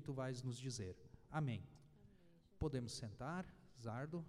que tu vais nos dizer. Amém. Podemos sentar, Zardo.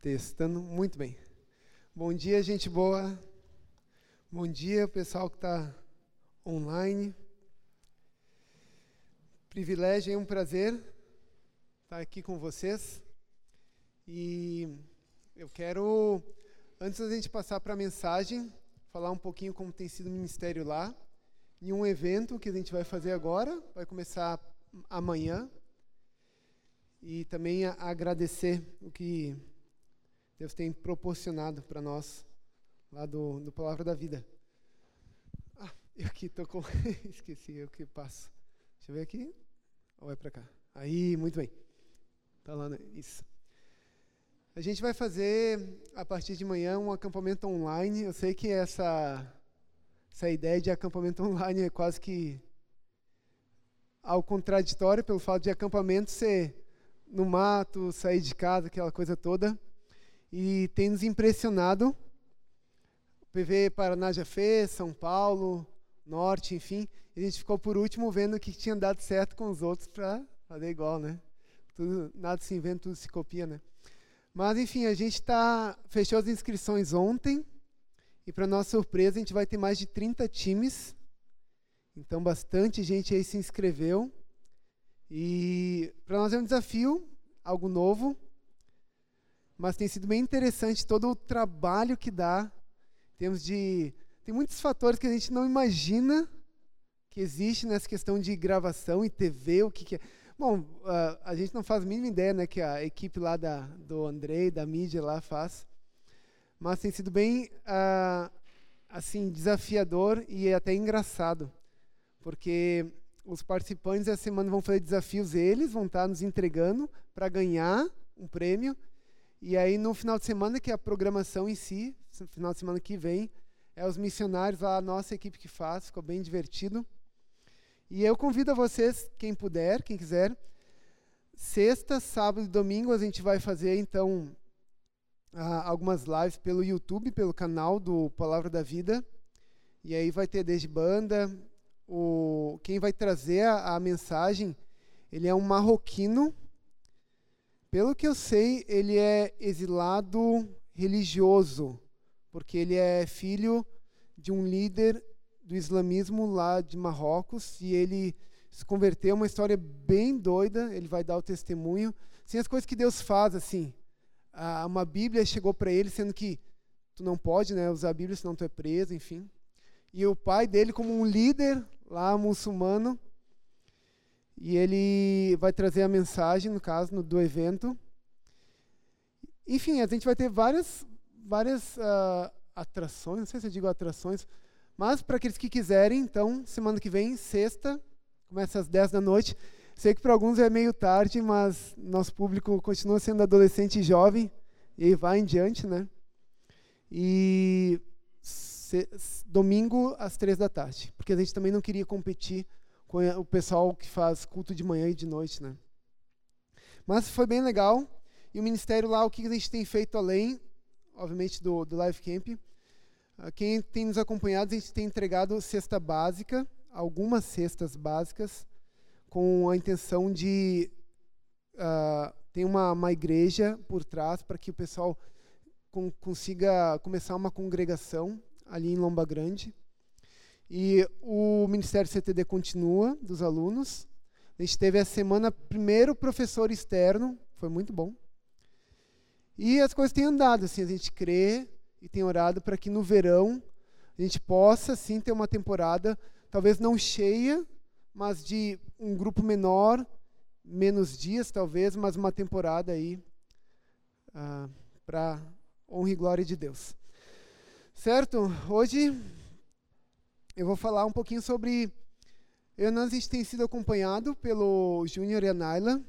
Testando muito bem. Bom dia, gente boa. Bom dia, pessoal que está online. Privilégio e um prazer estar aqui com vocês. E eu quero, antes da gente passar para a mensagem, falar um pouquinho como tem sido o ministério lá. Em um evento que a gente vai fazer agora, vai começar amanhã. E também agradecer o que Deus tem proporcionado para nós lá do, do Palavra da Vida. Ah, eu aqui estou com. Esqueci, eu que passo. Deixa eu ver aqui. Ou é para cá? Aí, muito bem. Está lá, né? isso. A gente vai fazer, a partir de manhã, um acampamento online. Eu sei que essa, essa ideia de acampamento online é quase que ao contraditório, pelo fato de acampamento ser no mato, sair de casa, aquela coisa toda e tem nos impressionado. O PV Paraná já fez, São Paulo, Norte, enfim. E a gente ficou por último vendo o que tinha dado certo com os outros para fazer igual, né? Tudo, nada se inventa, tudo se copia, né? Mas enfim, a gente tá, fechou as inscrições ontem e para nossa surpresa a gente vai ter mais de 30 times. Então bastante gente aí se inscreveu. E para nós é um desafio, algo novo mas tem sido bem interessante todo o trabalho que dá. Temos de tem muitos fatores que a gente não imagina que existe nessa questão de gravação e TV, o que, que é. Bom, uh, a gente não faz a mínima ideia, né, que a equipe lá da, do Andrei, da mídia lá faz. Mas tem sido bem, uh, assim, desafiador e até engraçado. Porque os participantes essa semana vão fazer desafios eles, vão estar nos entregando para ganhar um prêmio e aí no final de semana, que é a programação em si, final de semana que vem, é os missionários, a nossa equipe que faz, ficou bem divertido. E eu convido a vocês, quem puder, quem quiser, sexta, sábado e domingo a gente vai fazer então algumas lives pelo YouTube, pelo canal do Palavra da Vida. E aí vai ter desde banda, o quem vai trazer a, a mensagem, ele é um marroquino pelo que eu sei, ele é exilado religioso, porque ele é filho de um líder do islamismo lá de Marrocos e ele se converteu, uma história bem doida, ele vai dar o testemunho, sem as coisas que Deus faz assim. uma Bíblia chegou para ele sendo que tu não pode, né, usar a Bíblia senão tu é preso, enfim. E o pai dele como um líder lá muçulmano, e ele vai trazer a mensagem, no caso, no, do evento. Enfim, a gente vai ter várias, várias uh, atrações, não sei se eu digo atrações, mas para aqueles que quiserem, então, semana que vem, sexta, começa às 10 da noite. Sei que para alguns é meio tarde, mas nosso público continua sendo adolescente e jovem, e vai em diante, né? E se, domingo às três da tarde, porque a gente também não queria competir com o pessoal que faz culto de manhã e de noite, né? Mas foi bem legal. E o ministério lá, o que a gente tem feito além, obviamente, do, do Life Camp. Uh, quem tem nos acompanhado, a gente tem entregado cesta básica, algumas cestas básicas, com a intenção de uh, ter uma, uma igreja por trás para que o pessoal com, consiga começar uma congregação ali em Lomba Grande. E o Ministério CTD continua, dos alunos. A gente teve essa semana primeiro professor externo, foi muito bom. E as coisas têm andado, assim, a gente crê e tem orado para que no verão a gente possa, sim, ter uma temporada, talvez não cheia, mas de um grupo menor, menos dias talvez, mas uma temporada aí ah, para honra e glória de Deus. Certo? Hoje eu vou falar um pouquinho sobre. Eu e a gente tem sido acompanhado pelo Júnior e a Naila,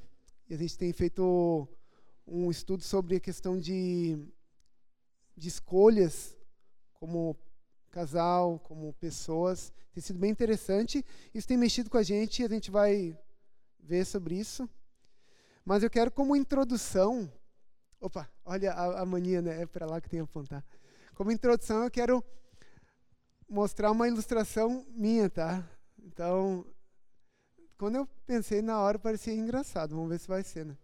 e a gente tem feito um estudo sobre a questão de, de escolhas como casal, como pessoas. Tem sido bem interessante. Isso tem mexido com a gente e a gente vai ver sobre isso. Mas eu quero, como introdução. Opa, olha a, a mania, né? É para lá que tem que apontar. Como introdução, eu quero mostrar uma ilustração minha, tá? Então, quando eu pensei na hora, parecia engraçado. Vamos ver se vai ser, né?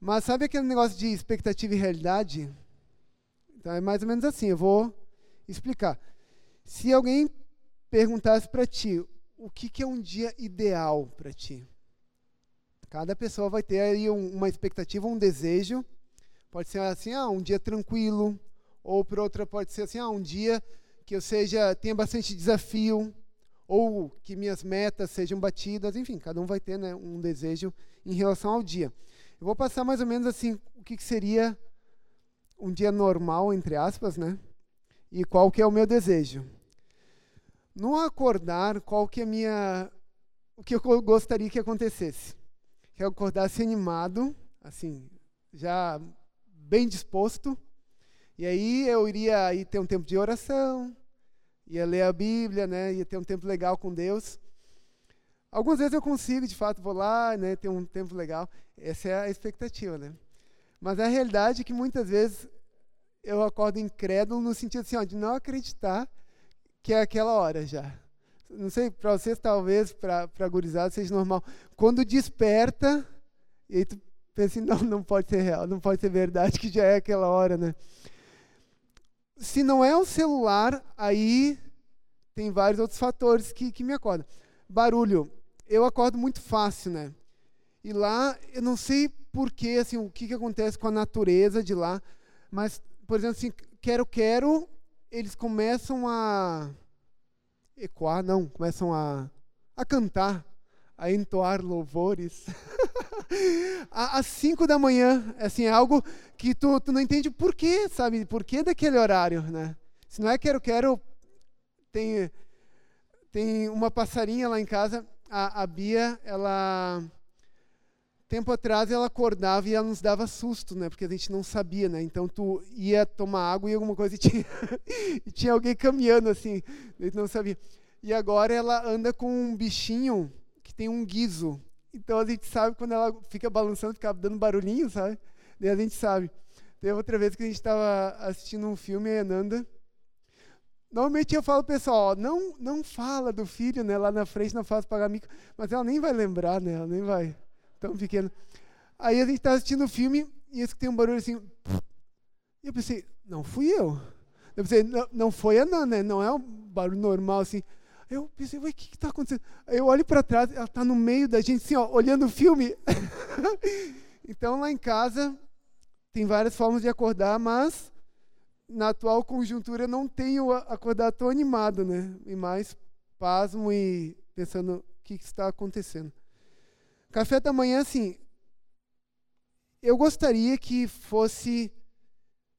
Mas sabe aquele negócio de expectativa e realidade? Então, é mais ou menos assim. Eu vou explicar. Se alguém perguntasse para ti, o que, que é um dia ideal para ti? Cada pessoa vai ter aí um, uma expectativa, um desejo. Pode ser assim, ah, um dia tranquilo, ou por outra pode ser assim, ah, um dia que eu seja tenha bastante desafio, ou que minhas metas sejam batidas, enfim, cada um vai ter né, um desejo em relação ao dia. Eu vou passar mais ou menos assim o que, que seria um dia normal, entre aspas, né? E qual que é o meu desejo. No acordar, qual que é minha o que eu gostaria que acontecesse? Que eu acordasse animado, assim, já bem disposto, e aí eu iria ir ter um tempo de oração, ia ler a Bíblia, né? Ia ter um tempo legal com Deus. Algumas vezes eu consigo, de fato, vou lá, né? Ter um tempo legal. Essa é a expectativa, né? Mas a realidade é que muitas vezes eu acordo incrédulo no sentido assim, ó, de não acreditar que é aquela hora já. Não sei, para vocês talvez, para gurizada seja normal. Quando desperta, e aí tu pensa assim, não, não pode ser real, não pode ser verdade que já é aquela hora, né? Se não é o celular, aí tem vários outros fatores que, que me acordam. Barulho. Eu acordo muito fácil, né? E lá, eu não sei porquê, assim, o que, que acontece com a natureza de lá, mas, por exemplo, assim, quero, quero, eles começam a ecoar, não, começam a, a cantar, a entoar louvores. às 5 da manhã, assim, é algo que tu, tu não entende por quê, sabe? Por que daquele horário, né? Se não é quero, quero, tem, tem uma passarinha lá em casa, a, a Bia, ela, tempo atrás, ela acordava e ela nos dava susto, né? Porque a gente não sabia, né? Então, tu ia tomar água e alguma coisa e tinha, e tinha alguém caminhando, assim, a gente não sabia. E agora ela anda com um bichinho que tem um guizo. Então a gente sabe quando ela fica balançando, fica dando barulhinho, sabe? Daí a gente sabe. Teve outra vez que a gente estava assistindo um filme, a Ananda. Normalmente eu falo, pessoal, não, não fala do filho, né? Lá na frente não faço pagar mico. Mas ela nem vai lembrar, né? Ela nem vai. Tão pequena. Aí a gente estava assistindo o filme e esse tem um barulho assim. E eu pensei, não fui eu. Eu pensei, não, não foi a Nanda, né? Não é um barulho normal assim. Eu pensei, ué, o que está acontecendo? Eu olho para trás, ela está no meio da gente, assim, ó, olhando o filme. então, lá em casa, tem várias formas de acordar, mas na atual conjuntura eu não tenho acordado tão animado, né? E mais pasmo e pensando o que, que está acontecendo. Café da manhã, assim, eu gostaria que fosse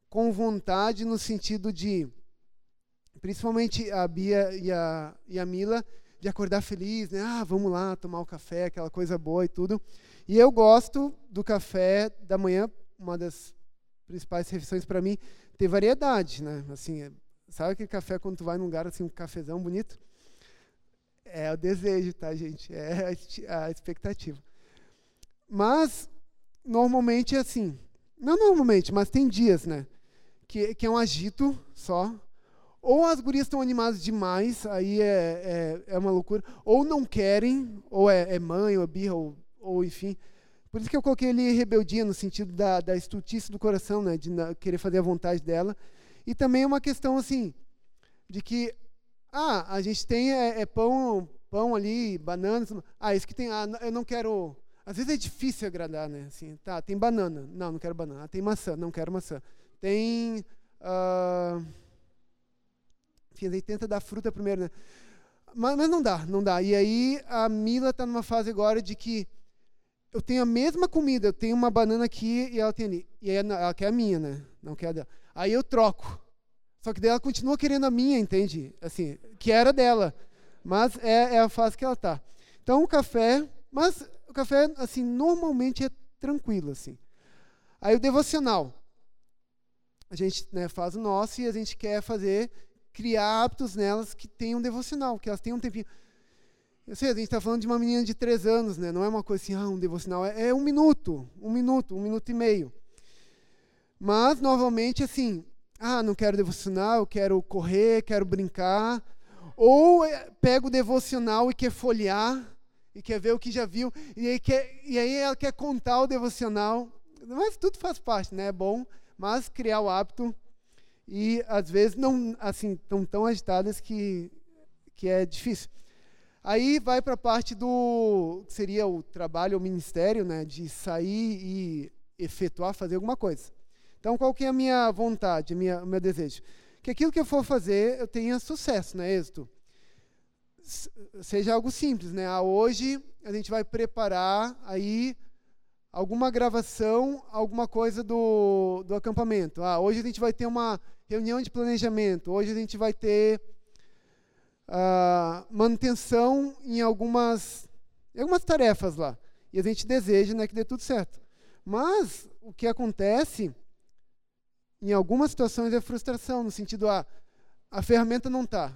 com vontade no sentido de principalmente a Bia e a, e a Mila, de acordar feliz, né? Ah, vamos lá tomar o café, aquela coisa boa e tudo. E eu gosto do café da manhã, uma das principais refeições para mim, ter variedade, né? Assim, é, sabe aquele café quando tu vai num lugar assim, um cafezão bonito? É o desejo, tá, gente? É a expectativa. Mas normalmente é assim. Não normalmente, mas tem dias, né? Que, que é um agito só, ou as gurias estão animadas demais, aí é, é, é, uma loucura. Ou não querem, ou é, é mãe, ou é birra, ou, ou enfim. Por isso que eu coloquei ali rebeldia no sentido da, da estutice do coração, né, de querer fazer a vontade dela. E também é uma questão assim, de que, ah, a gente tem é, é pão, pão ali, bananas. Ah, isso que tem, ah, eu não quero. Às vezes é difícil agradar, né? Assim, tá, tem banana. Não, não quero banana. Ah, tem maçã. Não quero maçã. Tem. Uh, enfim, tenta dar fruta primeiro, né? Mas, mas, não dá, não dá. E aí a Mila está numa fase agora de que eu tenho a mesma comida, eu tenho uma banana aqui e ela tem ali. E aí ela quer a minha, né? Não quer a dela. Aí eu troco. Só que daí ela continua querendo a minha, entende? Assim, que era dela. Mas é, é a fase que ela está. Então, o café, mas o café, assim, normalmente é tranquilo, assim. Aí o devocional. A gente né, faz o nosso e a gente quer fazer, criar hábitos nelas que tenham devocional, que elas tenham um tempinho. Eu sei, a gente está falando de uma menina de três anos, né? Não é uma coisa assim, ah, um devocional. É, é um minuto, um minuto, um minuto e meio. Mas, novamente, assim, ah, não quero devocional, eu quero correr, quero brincar. Ou é, pega o devocional e quer folhear, e quer ver o que já viu, e aí, quer, e aí ela quer contar o devocional. Mas tudo faz parte, né? É bom, mas criar o hábito. E às vezes não, assim, estão tão agitadas que, que é difícil. Aí vai para a parte do que seria o trabalho, o ministério, né, de sair e efetuar, fazer alguma coisa. Então, qual que é a minha vontade, minha, o meu desejo? Que aquilo que eu for fazer, eu tenha sucesso, né, êxito. Seja algo simples, né? Ah, hoje a gente vai preparar aí alguma gravação, alguma coisa do, do acampamento. Ah, hoje a gente vai ter uma reunião de planejamento. Hoje a gente vai ter uh, manutenção em algumas, algumas tarefas lá. E a gente deseja né, que dê tudo certo. Mas o que acontece em algumas situações é frustração, no sentido a a ferramenta não está.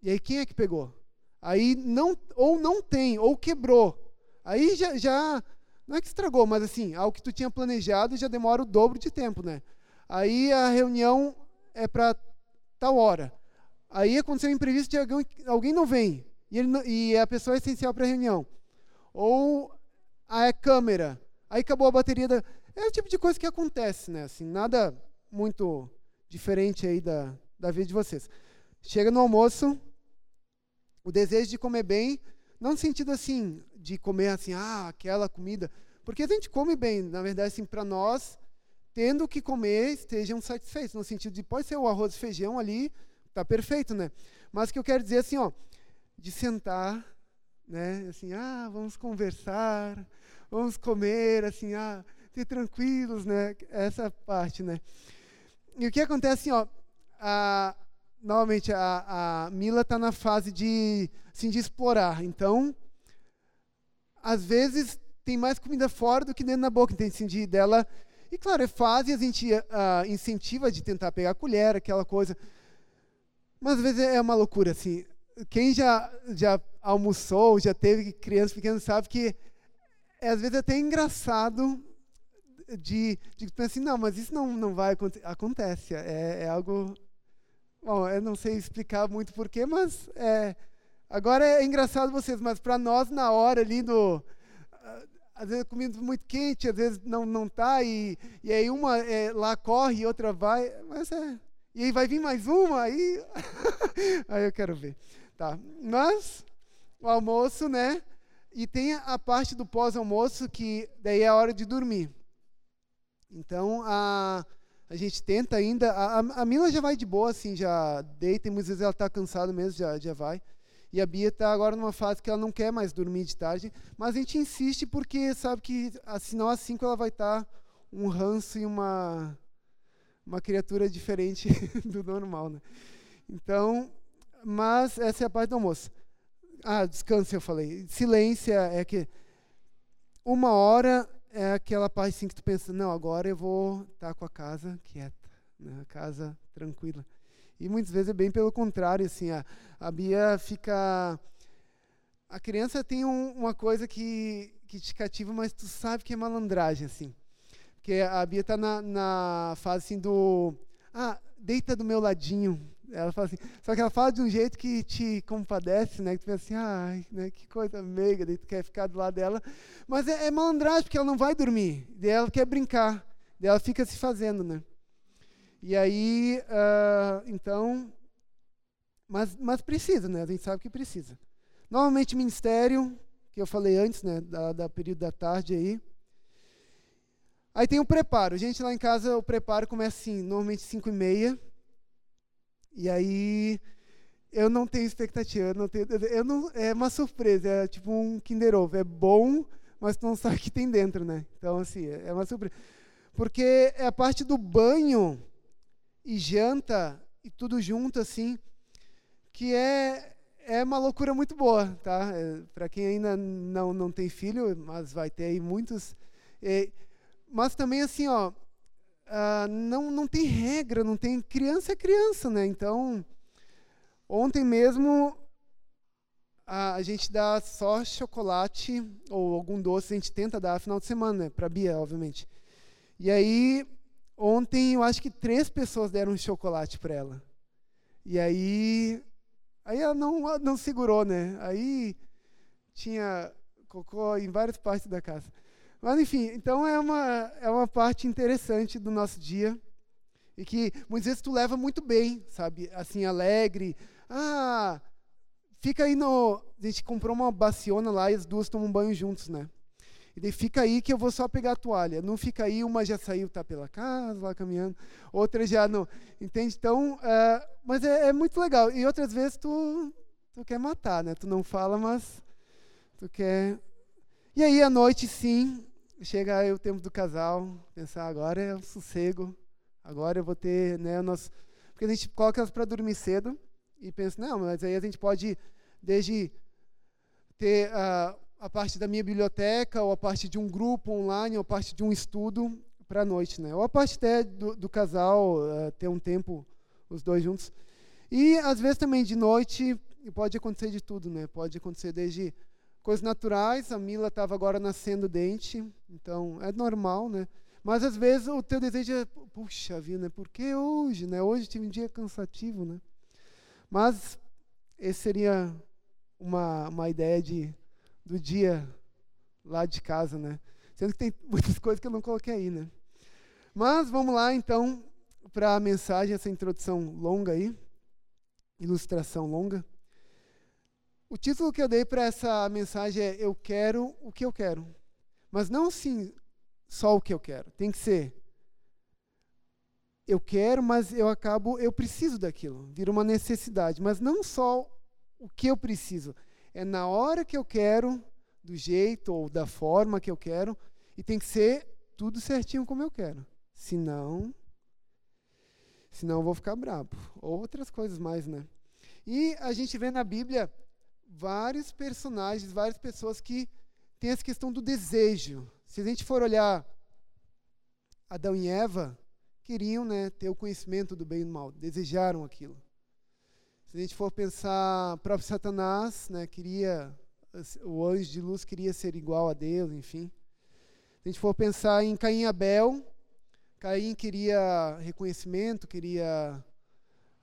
E aí quem é que pegou? Aí não ou não tem ou quebrou. Aí já, já não é que estragou, mas assim, algo que tu tinha planejado já demora o dobro de tempo, né? Aí a reunião é para tal hora. Aí aconteceu um imprevisto de alguém, alguém não vem e, ele, e a pessoa é essencial para a reunião. Ou a câmera, aí acabou a bateria da. É o tipo de coisa que acontece, né? Assim, nada muito diferente aí da, da vida de vocês. Chega no almoço, o desejo de comer bem, não no sentido assim, de comer assim, ah, aquela comida, porque a gente come bem, na verdade, assim, para nós, tendo o que comer, estejam satisfeitos, no sentido de pode ser o arroz e feijão ali, Tá perfeito, né? Mas que eu quero dizer assim, ó, de sentar, né? Assim, ah, vamos conversar, vamos comer, assim, ah, ser tranquilos, né? Essa parte, né? E o que acontece, assim, ó, a, novamente a, a Mila está na fase de, assim, de explorar. Então, às vezes tem mais comida fora do que dentro da boca, entende? Assim, de, dela. E claro, é fase, a gente uh, incentiva de tentar pegar a colher, aquela coisa. Mas às vezes é uma loucura, assim. Quem já, já almoçou, já teve crianças pequenas, sabe que é às vezes até engraçado de, de pensar assim, não, mas isso não, não vai acontecer. Acontece, é, é algo... Bom, eu não sei explicar muito porquê, mas é, agora é engraçado vocês, mas para nós, na hora ali do... Às vezes comida muito quente, às vezes não não tá e, e aí uma é, lá corre e outra vai, mas é e aí vai vir mais uma, aí, aí eu quero ver. Tá. Mas o almoço, né? E tem a parte do pós-almoço que daí é a hora de dormir. Então a, a gente tenta ainda. A, a Mila já vai de boa, assim, já deita, e muitas vezes ela está cansada mesmo, já, já vai. E a Bia está agora numa fase que ela não quer mais dormir de tarde, mas a gente insiste porque sabe que, senão às 5 ela vai estar tá um ranço e uma uma criatura diferente do normal, né? Então, mas essa é a parte do almoço. Ah, descanso, eu falei. Silêncio é que uma hora é aquela parte assim que tu pensa, não, agora eu vou estar tá com a casa quieta, né? a casa tranquila. E muitas vezes é bem pelo contrário, assim, a, a Bia fica... A criança tem um, uma coisa que, que te cativa, mas tu sabe que é malandragem, assim. Porque a Bia está na, na fase assim do. Ah, deita do meu ladinho. Ela fala assim, só que ela fala de um jeito que te compadece, né? Que tu pensa assim, ai, né? Que coisa meiga, daí tu quer ficar do lado dela. Mas é, é malandragem, porque ela não vai dormir. Daí ela quer brincar. Daí ela fica se fazendo, né? E aí, uh, então. Mas, mas precisa, né? A gente sabe que precisa. Novamente, ministério, que eu falei antes, né? Da, da período da tarde aí. Aí tem o preparo. Gente lá em casa, o preparo começa assim, normalmente 5 e meia. E aí eu não tenho expectativa, eu não tenho, eu não, é uma surpresa, é tipo um Kinder Ovo, é bom, mas tu não sabe o que tem dentro, né? Então assim, é uma surpresa. Porque é a parte do banho e janta e tudo junto assim, que é é uma loucura muito boa, tá? É, Para quem ainda não não tem filho, mas vai ter aí muitos. É, mas também assim, ó, uh, não não tem regra, não tem criança é criança, né? Então, ontem mesmo a, a gente dá só chocolate ou algum doce, a gente tenta dar final de semana, né? Para Bia, obviamente. E aí ontem eu acho que três pessoas deram um chocolate para ela. E aí Aí ela não, não segurou, né? Aí tinha cocô em várias partes da casa. Mas, enfim, então é uma, é uma parte interessante do nosso dia. E que muitas vezes tu leva muito bem, sabe? Assim, alegre. Ah, fica aí no. A gente comprou uma baciona lá e as duas tomam banho juntos, né? E daí fica aí que eu vou só pegar a toalha. Não fica aí, uma já saiu, tá pela casa, lá caminhando, outra já não. Entende? Então, uh, mas é, é, muito legal. E outras vezes tu, tu quer matar, né? Tu não fala, mas tu quer. E aí, à noite, sim, chega aí o tempo do casal, pensar, agora é o sossego, agora eu vou ter, né, nosso. Porque a gente coloca elas para dormir cedo e pensa, não, mas aí a gente pode, desde ter. Uh, a parte da minha biblioteca, ou a parte de um grupo online, ou a parte de um estudo para a noite, né? Ou a parte até do, do casal, uh, ter um tempo os dois juntos. E às vezes também de noite pode acontecer de tudo, né? Pode acontecer desde coisas naturais. A Mila estava agora nascendo dente, então é normal, né? Mas às vezes o teu desejo é, puxa vida, né? Por que hoje, né? Hoje tive um dia cansativo, né? Mas esse seria uma, uma ideia de do dia lá de casa, né? Sendo que tem muitas coisas que eu não coloquei aí, né? Mas vamos lá então para a mensagem, essa introdução longa aí, ilustração longa. O título que eu dei para essa mensagem é Eu quero o que eu quero. Mas não sim só o que eu quero. Tem que ser eu quero, mas eu acabo, eu preciso daquilo. Vira uma necessidade, mas não só o que eu preciso é na hora que eu quero, do jeito ou da forma que eu quero, e tem que ser tudo certinho como eu quero. Senão, senão eu vou ficar bravo. Ou outras coisas mais, né? E a gente vê na Bíblia vários personagens, várias pessoas que têm essa questão do desejo. Se a gente for olhar Adão e Eva, queriam né, ter o conhecimento do bem e do mal, desejaram aquilo. Se a gente for pensar, o próprio Satanás, né, queria, o anjo de luz queria ser igual a Deus, enfim. Se a gente for pensar em Caim e Abel, Caim queria reconhecimento, queria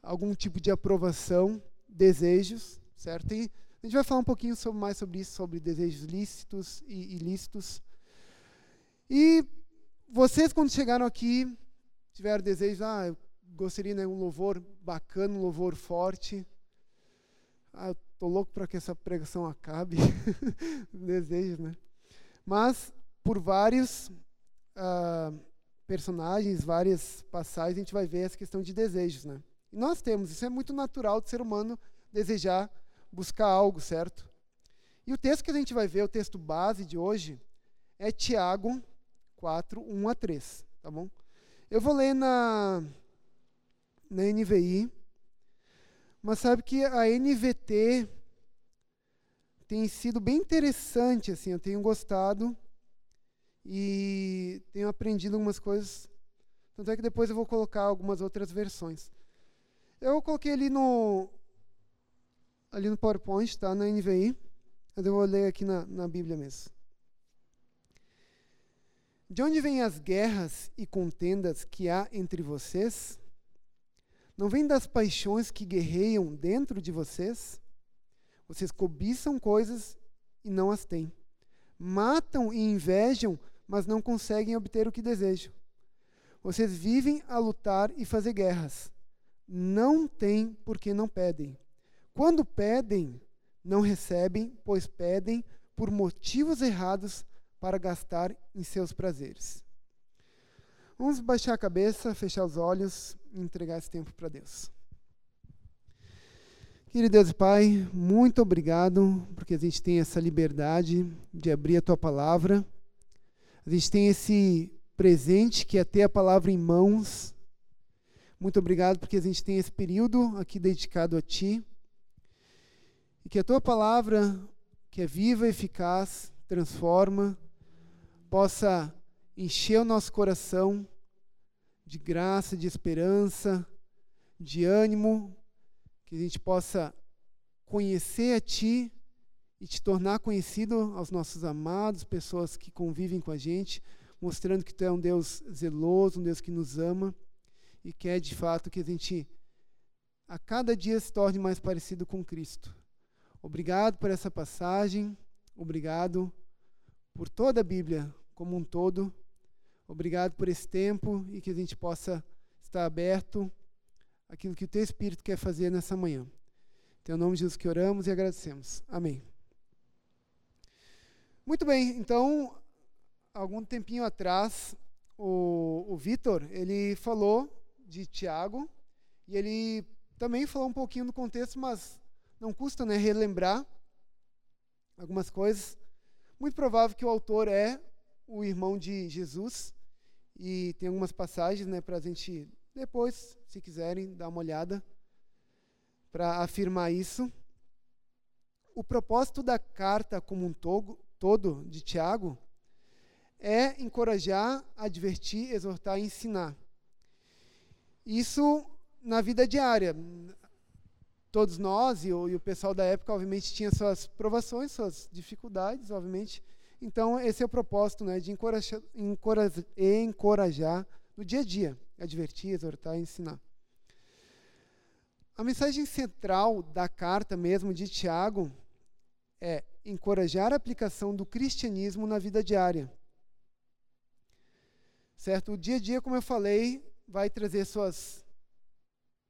algum tipo de aprovação, desejos, certo? E a gente vai falar um pouquinho sobre, mais sobre isso, sobre desejos lícitos e ilícitos. E vocês, quando chegaram aqui, tiveram desejos, ah, eu gostaria né, um louvor bacana, um louvor forte. Ah, eu tô louco para que essa pregação acabe. Desejo, né? Mas por vários uh, personagens, várias passagens, a gente vai ver essa questão de desejos, né? E nós temos, isso é muito natural do ser humano desejar buscar algo, certo? E o texto que a gente vai ver, o texto base de hoje, é Tiago 4, 1 a 3, tá bom? Eu vou ler na na NVI, mas sabe que a NVT tem sido bem interessante, assim, eu tenho gostado e tenho aprendido algumas coisas. Tanto é que depois eu vou colocar algumas outras versões. Eu coloquei ali no ali no PowerPoint, tá? Na NVI. Mas eu vou ler aqui na, na Bíblia mesmo. De onde vêm as guerras e contendas que há entre vocês? Não vem das paixões que guerreiam dentro de vocês? Vocês cobiçam coisas e não as têm. Matam e invejam, mas não conseguem obter o que desejam. Vocês vivem a lutar e fazer guerras. Não têm porque não pedem. Quando pedem, não recebem, pois pedem por motivos errados para gastar em seus prazeres. Vamos baixar a cabeça, fechar os olhos e entregar esse tempo para Deus. Querido Deus e Pai, muito obrigado porque a gente tem essa liberdade de abrir a tua palavra. A gente tem esse presente que é ter a palavra em mãos. Muito obrigado porque a gente tem esse período aqui dedicado a Ti. E que a Tua palavra, que é viva, eficaz, transforma, possa encher o nosso coração de graça, de esperança, de ânimo, que a gente possa conhecer a Ti e te tornar conhecido aos nossos amados, pessoas que convivem com a gente, mostrando que Tu é um Deus zeloso, um Deus que nos ama e quer de fato que a gente a cada dia se torne mais parecido com Cristo. Obrigado por essa passagem, obrigado por toda a Bíblia como um todo. Obrigado por esse tempo e que a gente possa estar aberto àquilo que o Teu Espírito quer fazer nessa manhã. Em Teu nome, Jesus, que oramos e agradecemos. Amém. Muito bem, então, algum tempinho atrás, o, o Vitor, ele falou de Tiago e ele também falou um pouquinho do contexto, mas não custa né, relembrar algumas coisas. Muito provável que o autor é o irmão de Jesus e tem algumas passagens né, para a gente depois, se quiserem, dar uma olhada para afirmar isso. O propósito da carta como um todo, todo de Tiago é encorajar, advertir, exortar e ensinar. Isso na vida diária. Todos nós e o, e o pessoal da época, obviamente, tinha suas provações, suas dificuldades, obviamente. Então, esse é o propósito né, de encorajar, encorajar, encorajar no dia a dia, advertir, exortar ensinar. A mensagem central da carta mesmo de Tiago é encorajar a aplicação do cristianismo na vida diária. Certo? O dia a dia, como eu falei, vai trazer suas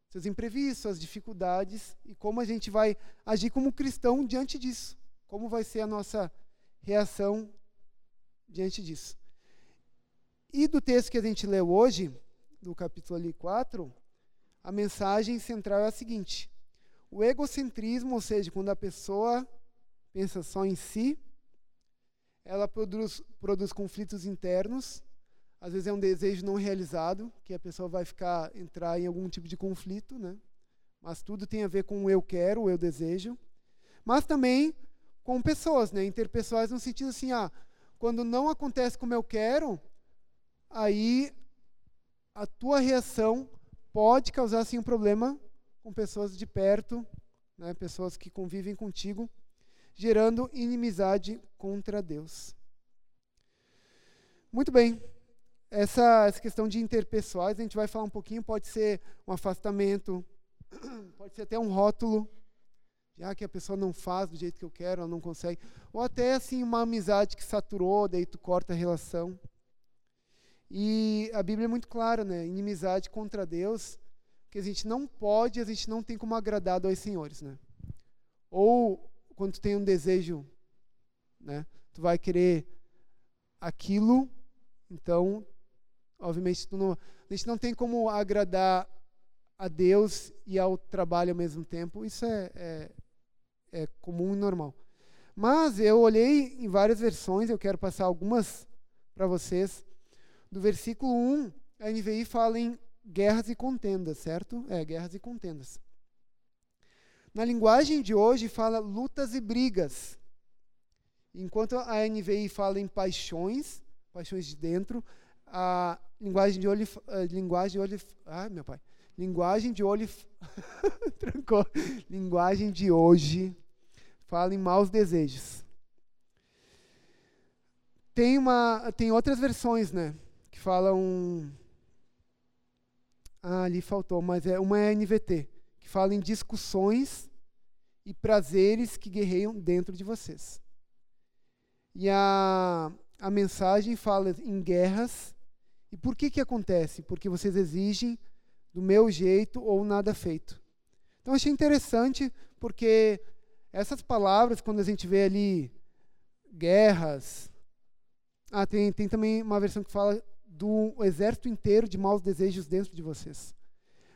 seus imprevistos, suas dificuldades e como a gente vai agir como cristão diante disso. Como vai ser a nossa reação diante disso. E do texto que a gente leu hoje, do capítulo ali 4, a mensagem central é a seguinte: o egocentrismo, ou seja, quando a pessoa pensa só em si, ela produz, produz conflitos internos, às vezes é um desejo não realizado, que a pessoa vai ficar entrar em algum tipo de conflito, né? Mas tudo tem a ver com o eu quero, o eu desejo. Mas também com pessoas, né? Interpessoais no sentido assim, ah, quando não acontece como eu quero, aí a tua reação pode causar assim um problema com pessoas de perto, né? Pessoas que convivem contigo gerando inimizade contra Deus. Muito bem. Essa, essa questão de interpessoais, a gente vai falar um pouquinho, pode ser um afastamento, pode ser até um rótulo, já que a pessoa não faz do jeito que eu quero, ela não consegue, ou até assim uma amizade que saturou, daí tu corta a relação. E a Bíblia é muito clara, né? Inimizade contra Deus, que a gente não pode, a gente não tem como agradar dois senhores, né? Ou quando tu tem um desejo, né? Tu vai querer aquilo, então, obviamente, tu não, a gente não tem como agradar a Deus e ao trabalho ao mesmo tempo. Isso é, é, é comum e normal. Mas eu olhei em várias versões, eu quero passar algumas para vocês. Do versículo 1, a NVI fala em guerras e contendas, certo? É, guerras e contendas. Na linguagem de hoje fala lutas e brigas. Enquanto a NVI fala em paixões, paixões de dentro, a linguagem de olho, linguagem de olho, ah, meu pai, linguagem de olho, trancou, linguagem de hoje fala em maus desejos. Tem uma, tem outras versões, né, que falam, ah, ali faltou, mas é uma é NVT que fala em discussões e prazeres que guerreiam dentro de vocês. E a, a mensagem fala em guerras. E por que que acontece? Porque vocês exigem do meu jeito ou nada feito. Então achei interessante porque essas palavras, quando a gente vê ali guerras, ah, tem, tem também uma versão que fala do exército inteiro de maus desejos dentro de vocês.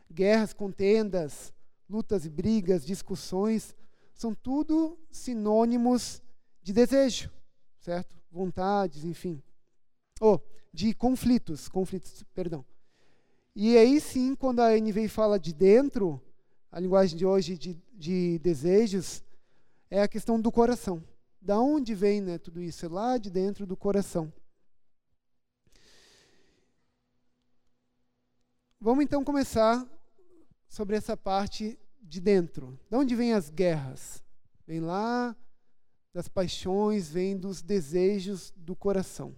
Guerras, contendas, lutas e brigas, discussões, são tudo sinônimos de desejo, certo? Vontades, enfim. Ou oh, de conflitos, conflitos, perdão. E aí sim, quando a NVI fala de dentro, a linguagem de hoje de, de desejos, é a questão do coração. Da onde vem né, tudo isso? É lá de dentro do coração. Vamos então começar sobre essa parte de dentro. De onde vêm as guerras? Vem lá das paixões, vem dos desejos do coração.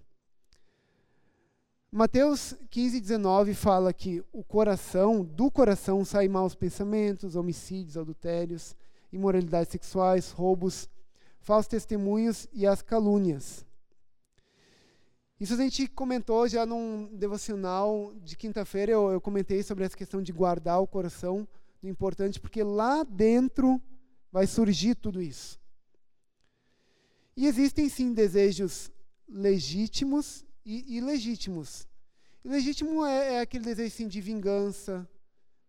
Mateus 15, 19 fala que o coração, do coração saem maus pensamentos, homicídios, adultérios, imoralidades sexuais, roubos, falsos testemunhos e as calúnias. Isso a gente comentou já num devocional de quinta-feira, eu, eu, comentei sobre essa questão de guardar o coração, do importante, porque lá dentro vai surgir tudo isso. E existem sim desejos legítimos e ilegítimos. Ilegítimo é, é aquele desejo sim, de vingança,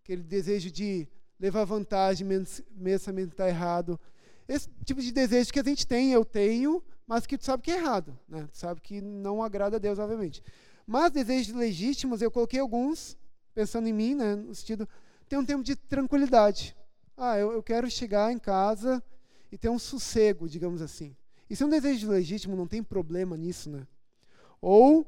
aquele desejo de levar vantagem, mesmo está errado. Esse tipo de desejo que a gente tem, eu tenho, mas que tu sabe que é errado, né? Tu sabe que não agrada a Deus, obviamente. Mas desejos legítimos, eu coloquei alguns, pensando em mim, né? No sentido, ter um tempo de tranquilidade. Ah, eu, eu quero chegar em casa e ter um sossego, digamos assim. Isso é um desejo legítimo, não tem problema nisso, né? Ou,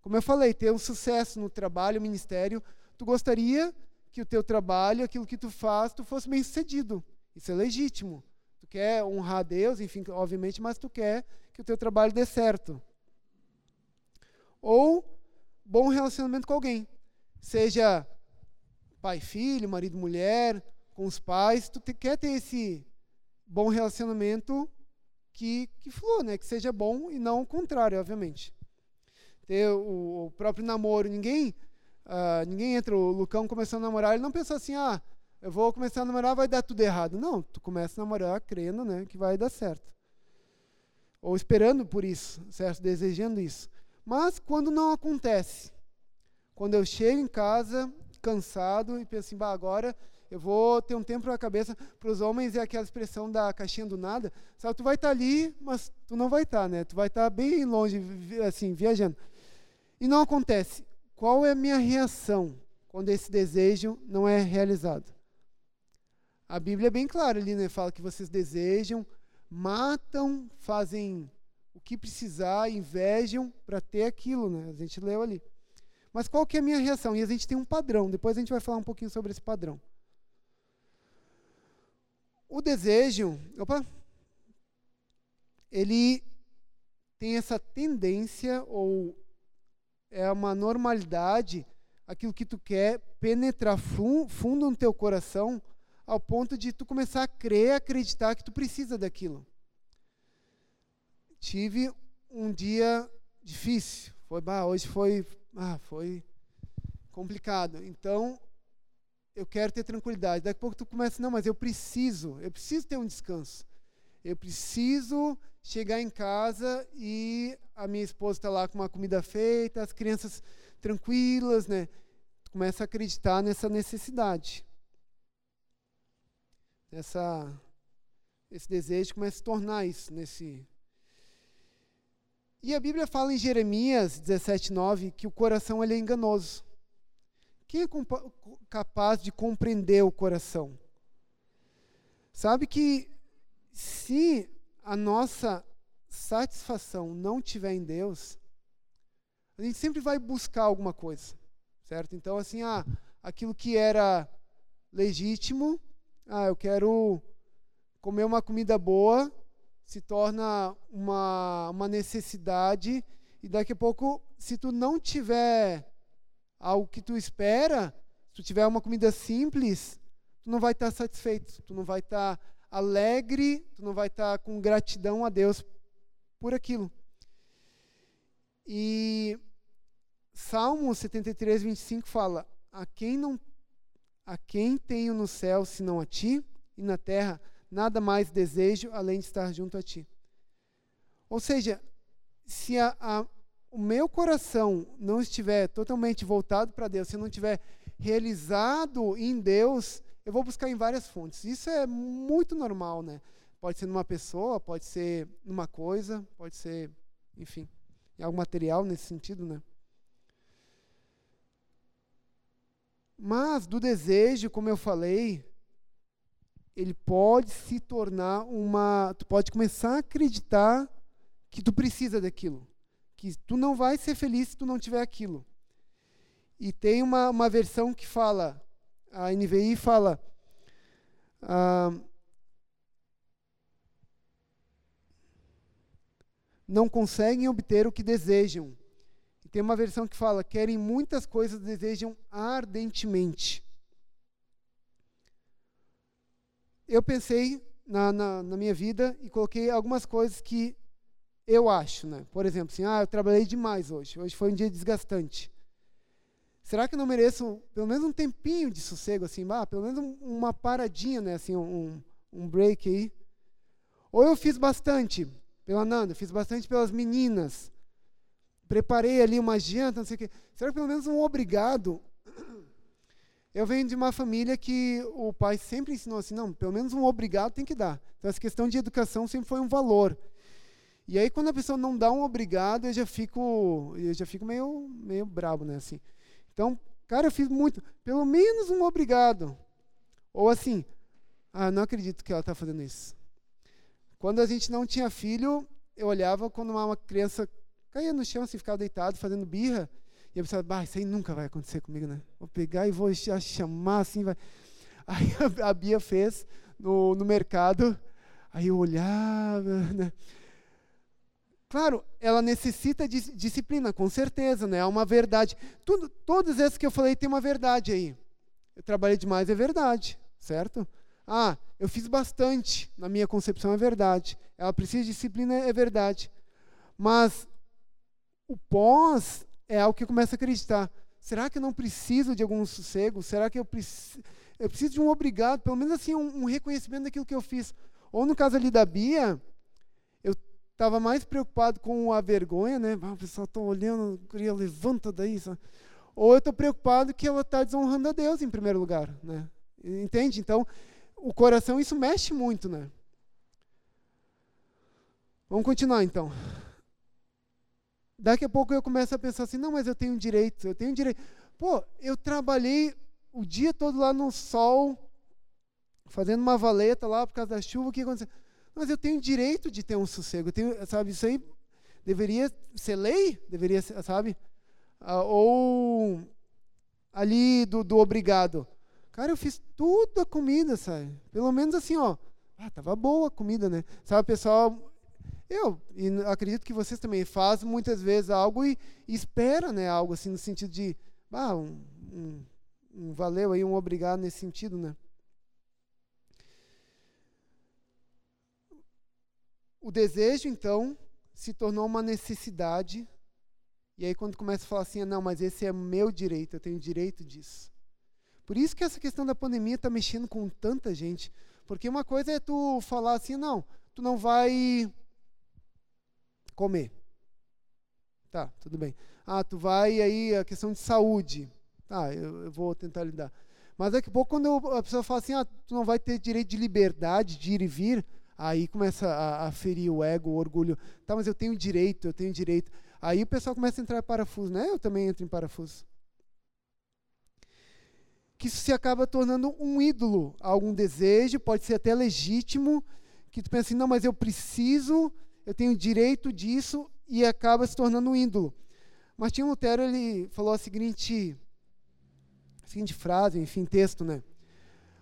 como eu falei, ter um sucesso no trabalho, ministério, tu gostaria que o teu trabalho, aquilo que tu faz, tu fosse bem sucedido. Isso é legítimo. Tu quer honrar a Deus, enfim, obviamente, mas tu quer que o teu trabalho dê certo. Ou bom relacionamento com alguém. Seja pai, filho, marido, mulher, com os pais, tu te, quer ter esse bom relacionamento que, que flua, né? que seja bom e não o contrário, obviamente ter o, o próprio namoro. Ninguém, uh, ninguém entra, o Lucão começou a namorar, ele não pensou assim, ah, eu vou começar a namorar, vai dar tudo errado. Não, tu começa a namorar crendo né, que vai dar certo. Ou esperando por isso, certo? Desejando isso. Mas quando não acontece, quando eu chego em casa cansado e penso assim, bah, agora eu vou ter um tempo na cabeça. Para os homens é aquela expressão da caixinha do nada. Sabe, tu vai estar tá ali, mas tu não vai estar, tá, né? Tu vai estar tá bem longe, assim, viajando. E não acontece. Qual é a minha reação quando esse desejo não é realizado? A Bíblia é bem clara ali, né? Fala que vocês desejam, matam, fazem o que precisar, invejam para ter aquilo, né? A gente leu ali. Mas qual que é a minha reação? E a gente tem um padrão. Depois a gente vai falar um pouquinho sobre esse padrão. O desejo, opa, ele tem essa tendência ou é uma normalidade, aquilo que tu quer penetrar fundo no teu coração, ao ponto de tu começar a crer, acreditar que tu precisa daquilo. Tive um dia difícil, foi, bah, hoje foi, ah, foi complicado. Então, eu quero ter tranquilidade. Daqui a pouco tu começa, não, mas eu preciso, eu preciso ter um descanso. Eu preciso chegar em casa e a minha esposa está lá com uma comida feita, as crianças tranquilas, né? Começa a acreditar nessa necessidade. Essa, esse desejo começa a se tornar isso nesse. E a Bíblia fala em Jeremias 17:9 que o coração ele é enganoso. Quem é capaz de compreender o coração? Sabe que se a nossa satisfação não tiver em Deus, a gente sempre vai buscar alguma coisa, certo? Então, assim, ah, aquilo que era legítimo, ah, eu quero comer uma comida boa, se torna uma, uma necessidade, e daqui a pouco, se tu não tiver algo que tu espera, se tu tiver uma comida simples, tu não vai estar satisfeito, tu não vai estar alegre, tu não vai estar com gratidão a Deus por aquilo. E Salmo 73, 25 fala: A quem não a quem tenho no céu senão a ti, e na terra nada mais desejo além de estar junto a ti. Ou seja, se a, a, o meu coração não estiver totalmente voltado para Deus, se eu não estiver realizado em Deus, eu vou buscar em várias fontes. Isso é muito normal, né? Pode ser numa pessoa, pode ser numa coisa, pode ser, enfim, em algo material nesse sentido, né? Mas do desejo, como eu falei, ele pode se tornar uma. Tu pode começar a acreditar que tu precisa daquilo. Que tu não vai ser feliz se tu não tiver aquilo. E tem uma, uma versão que fala, a NVI fala. Ah, não conseguem obter o que desejam. E tem uma versão que fala: querem muitas coisas, desejam ardentemente. eu pensei na, na, na, minha vida e coloquei algumas coisas que eu acho, né? Por exemplo, assim, ah, eu trabalhei demais hoje. Hoje foi um dia desgastante. Será que eu não mereço pelo menos um tempinho de sossego, assim, ah, pelo menos uma paradinha, né? Assim, um, um break aí. Ou eu fiz bastante pela Nanda, fiz bastante pelas meninas. Preparei ali uma janta, não sei o quê. Será que pelo menos um obrigado eu venho de uma família que o pai sempre ensinou assim, não, pelo menos um obrigado tem que dar. Então essa questão de educação sempre foi um valor. E aí quando a pessoa não dá um obrigado, eu já fico, eu já fico meio, meio brabo, né, assim. Então, cara, eu fiz muito, pelo menos um obrigado. Ou assim, ah, não acredito que ela está fazendo isso. Quando a gente não tinha filho, eu olhava quando uma criança caía no chão, assim, ficava deitado, fazendo birra, e eu pensava, bah, isso aí nunca vai acontecer comigo, né? Vou pegar e vou chamar assim, vai. Aí a, a Bia fez no, no mercado, aí eu olhava, né? Claro, ela necessita de disciplina, com certeza, né? É uma verdade. Tudo, todas essas que eu falei tem uma verdade aí. Eu trabalhei demais, é verdade, certo? Ah, eu fiz bastante, na minha concepção é verdade. Ela precisa de disciplina, é verdade. Mas o pós é algo que eu começo a acreditar. Será que eu não preciso de algum sossego? Será que eu, preciso, eu preciso de um obrigado, pelo menos assim, um, um reconhecimento daquilo que eu fiz? Ou no caso ali da Bia, estava mais preocupado com a vergonha, né? Ah, o pessoal está olhando, queria levanta daí. Sabe? Ou eu estou preocupado que ela está desonrando a Deus em primeiro lugar, né? Entende? Então, o coração, isso mexe muito, né? Vamos continuar então. Daqui a pouco eu começo a pensar assim, não, mas eu tenho direito, eu tenho direito. Pô, eu trabalhei o dia todo lá no sol, fazendo uma valeta lá por causa da chuva, o que aconteceu? Mas eu tenho direito de ter um sossego, tenho, sabe, isso aí deveria ser lei, deveria ser, sabe? Ah, ou ali do, do obrigado. Cara, eu fiz tudo a comida, sabe? Pelo menos assim, ó. Ah, tava boa a comida, né? Sabe, pessoal eu e acredito que vocês também fazem muitas vezes algo e, e espera, né, algo assim no sentido de, ah, um, um, um valeu aí, um obrigado nesse sentido, né? O desejo, então, se tornou uma necessidade. E aí, quando começa a falar assim, ah, não, mas esse é meu direito, eu tenho direito disso. Por isso que essa questão da pandemia está mexendo com tanta gente. Porque uma coisa é tu falar assim, não, tu não vai comer. Tá, tudo bem. Ah, tu vai aí, a questão de saúde. Tá, eu, eu vou tentar lidar. Mas daqui a pouco, quando a pessoa fala assim, ah, tu não vai ter direito de liberdade de ir e vir, aí começa a, a ferir o ego, o orgulho. Tá, mas eu tenho direito, eu tenho direito. Aí o pessoal começa a entrar em parafuso, né? Eu também entro em parafuso. Que isso se acaba tornando um ídolo, algum desejo, pode ser até legítimo, que tu pensa assim, não, mas eu preciso eu tenho direito disso e acaba se tornando um ídolo. Martinho Lutero ele falou a seguinte, a seguinte frase, enfim, texto, né?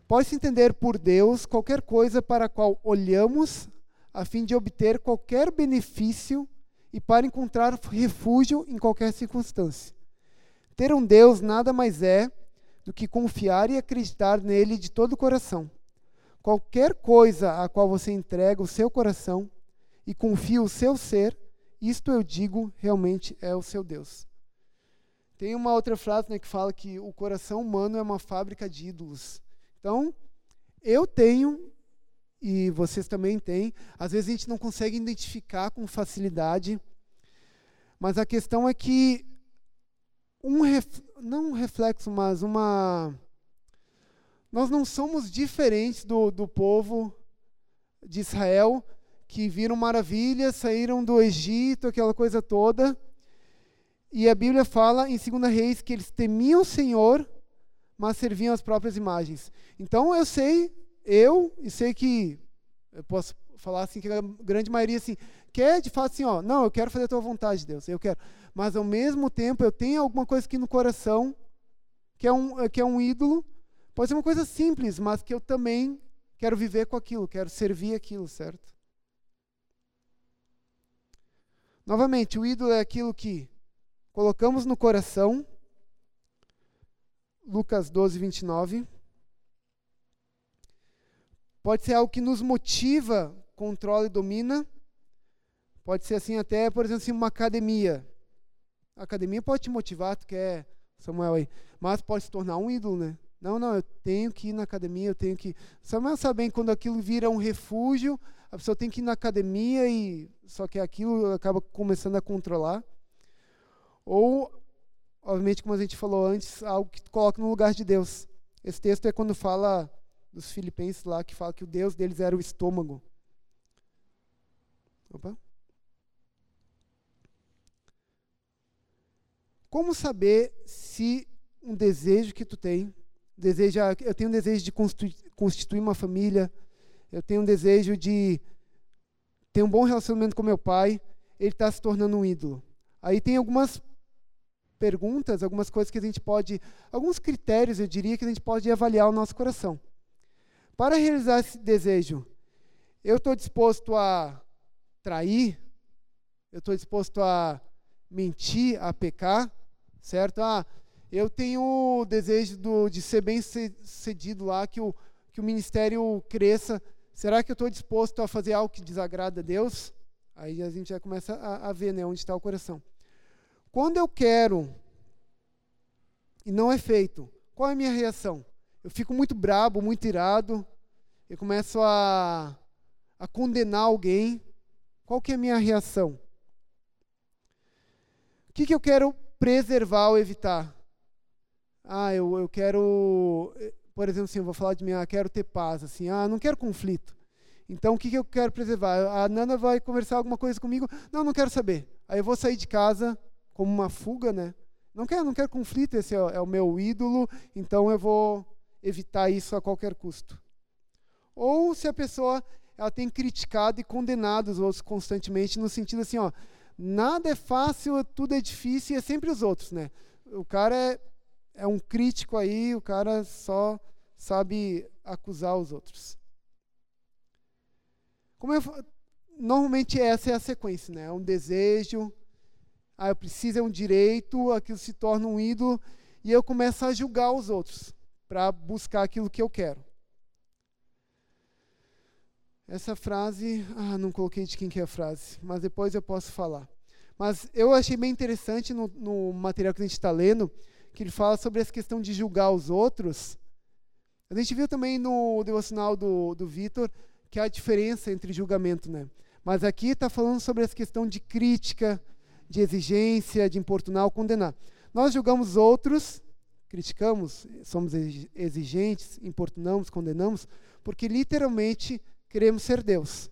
Pode-se entender por Deus qualquer coisa para a qual olhamos a fim de obter qualquer benefício e para encontrar refúgio em qualquer circunstância. Ter um Deus nada mais é do que confiar e acreditar nele de todo o coração. Qualquer coisa a qual você entrega o seu coração e confia o seu ser, isto eu digo realmente é o seu Deus. Tem uma outra frase né, que fala que o coração humano é uma fábrica de ídolos. Então, eu tenho, e vocês também têm, às vezes a gente não consegue identificar com facilidade, mas a questão é que um ref, não um reflexo, mas uma. Nós não somos diferentes do, do povo de Israel que viram maravilhas, saíram do Egito, aquela coisa toda. E a Bíblia fala em 2 Reis que eles temiam o Senhor, mas serviam as próprias imagens. Então eu sei, eu, e sei que, eu posso falar assim, que a grande maioria assim, quer de fato assim, ó, não, eu quero fazer a tua vontade, Deus, eu quero. Mas ao mesmo tempo eu tenho alguma coisa aqui no coração, que é um, que é um ídolo, pode ser uma coisa simples, mas que eu também quero viver com aquilo, quero servir aquilo, certo? Novamente, o ídolo é aquilo que colocamos no coração, Lucas 12, 29. Pode ser algo que nos motiva, controla e domina. Pode ser assim até, por exemplo, assim, uma academia. A academia pode te motivar, tu quer, Samuel aí, mas pode se tornar um ídolo, né? Não, não, eu tenho que ir na academia, eu tenho que. Samuel sabe bem quando aquilo vira um refúgio, a pessoa tem que ir na academia e só que aquilo acaba começando a controlar. Ou obviamente, como a gente falou antes, algo que coloca no lugar de Deus. Esse texto é quando fala dos filipenses lá, que fala que o Deus deles era o estômago. Opa. Como saber se um desejo que tu tem, deseja, eu tenho um desejo de constituir uma família, eu tenho um desejo de ter um bom relacionamento com meu pai, ele está se tornando um ídolo. Aí tem algumas perguntas, algumas coisas que a gente pode, alguns critérios, eu diria, que a gente pode avaliar o nosso coração. Para realizar esse desejo, eu estou disposto a trair, eu estou disposto a mentir, a pecar, certo? Ah, eu tenho o desejo do, de ser bem sucedido lá, que o, que o ministério cresça. Será que eu estou disposto a fazer algo que desagrada a Deus? Aí a gente já começa a, a ver né, onde está o coração. Quando eu quero e não é feito, qual é a minha reação? Eu fico muito brabo, muito irado, eu começo a, a condenar alguém. Qual que é a minha reação? O que, que eu quero preservar ou evitar? Ah, eu, eu quero, por exemplo, assim, eu vou falar de mim, ah, quero ter paz, assim, ah, não quero conflito. Então, o que, que eu quero preservar? A Nana vai conversar alguma coisa comigo? Não, não quero saber. Aí eu vou sair de casa, como uma fuga, né? Não quero, não quero conflito, esse é, é o meu ídolo, então eu vou evitar isso a qualquer custo. Ou se a pessoa ela tem criticado e condenado os outros constantemente no sentido assim, ó, nada é fácil, tudo é difícil e é sempre os outros, né? O cara é, é um crítico aí, o cara só sabe acusar os outros. Como eu, normalmente essa é a sequência, né? É um desejo, ah, eu preciso, é um direito, aquilo se torna um ídolo, e eu começo a julgar os outros para buscar aquilo que eu quero. Essa frase, ah, não coloquei de quem que é a frase, mas depois eu posso falar. Mas eu achei bem interessante no, no material que a gente está lendo, que ele fala sobre essa questão de julgar os outros. A gente viu também no devocional do, do Vitor que há diferença entre julgamento, né? Mas aqui está falando sobre essa questão de crítica, de exigência, de importunar ou condenar. Nós julgamos outros, criticamos, somos exigentes, importunamos, condenamos, porque literalmente queremos ser Deus.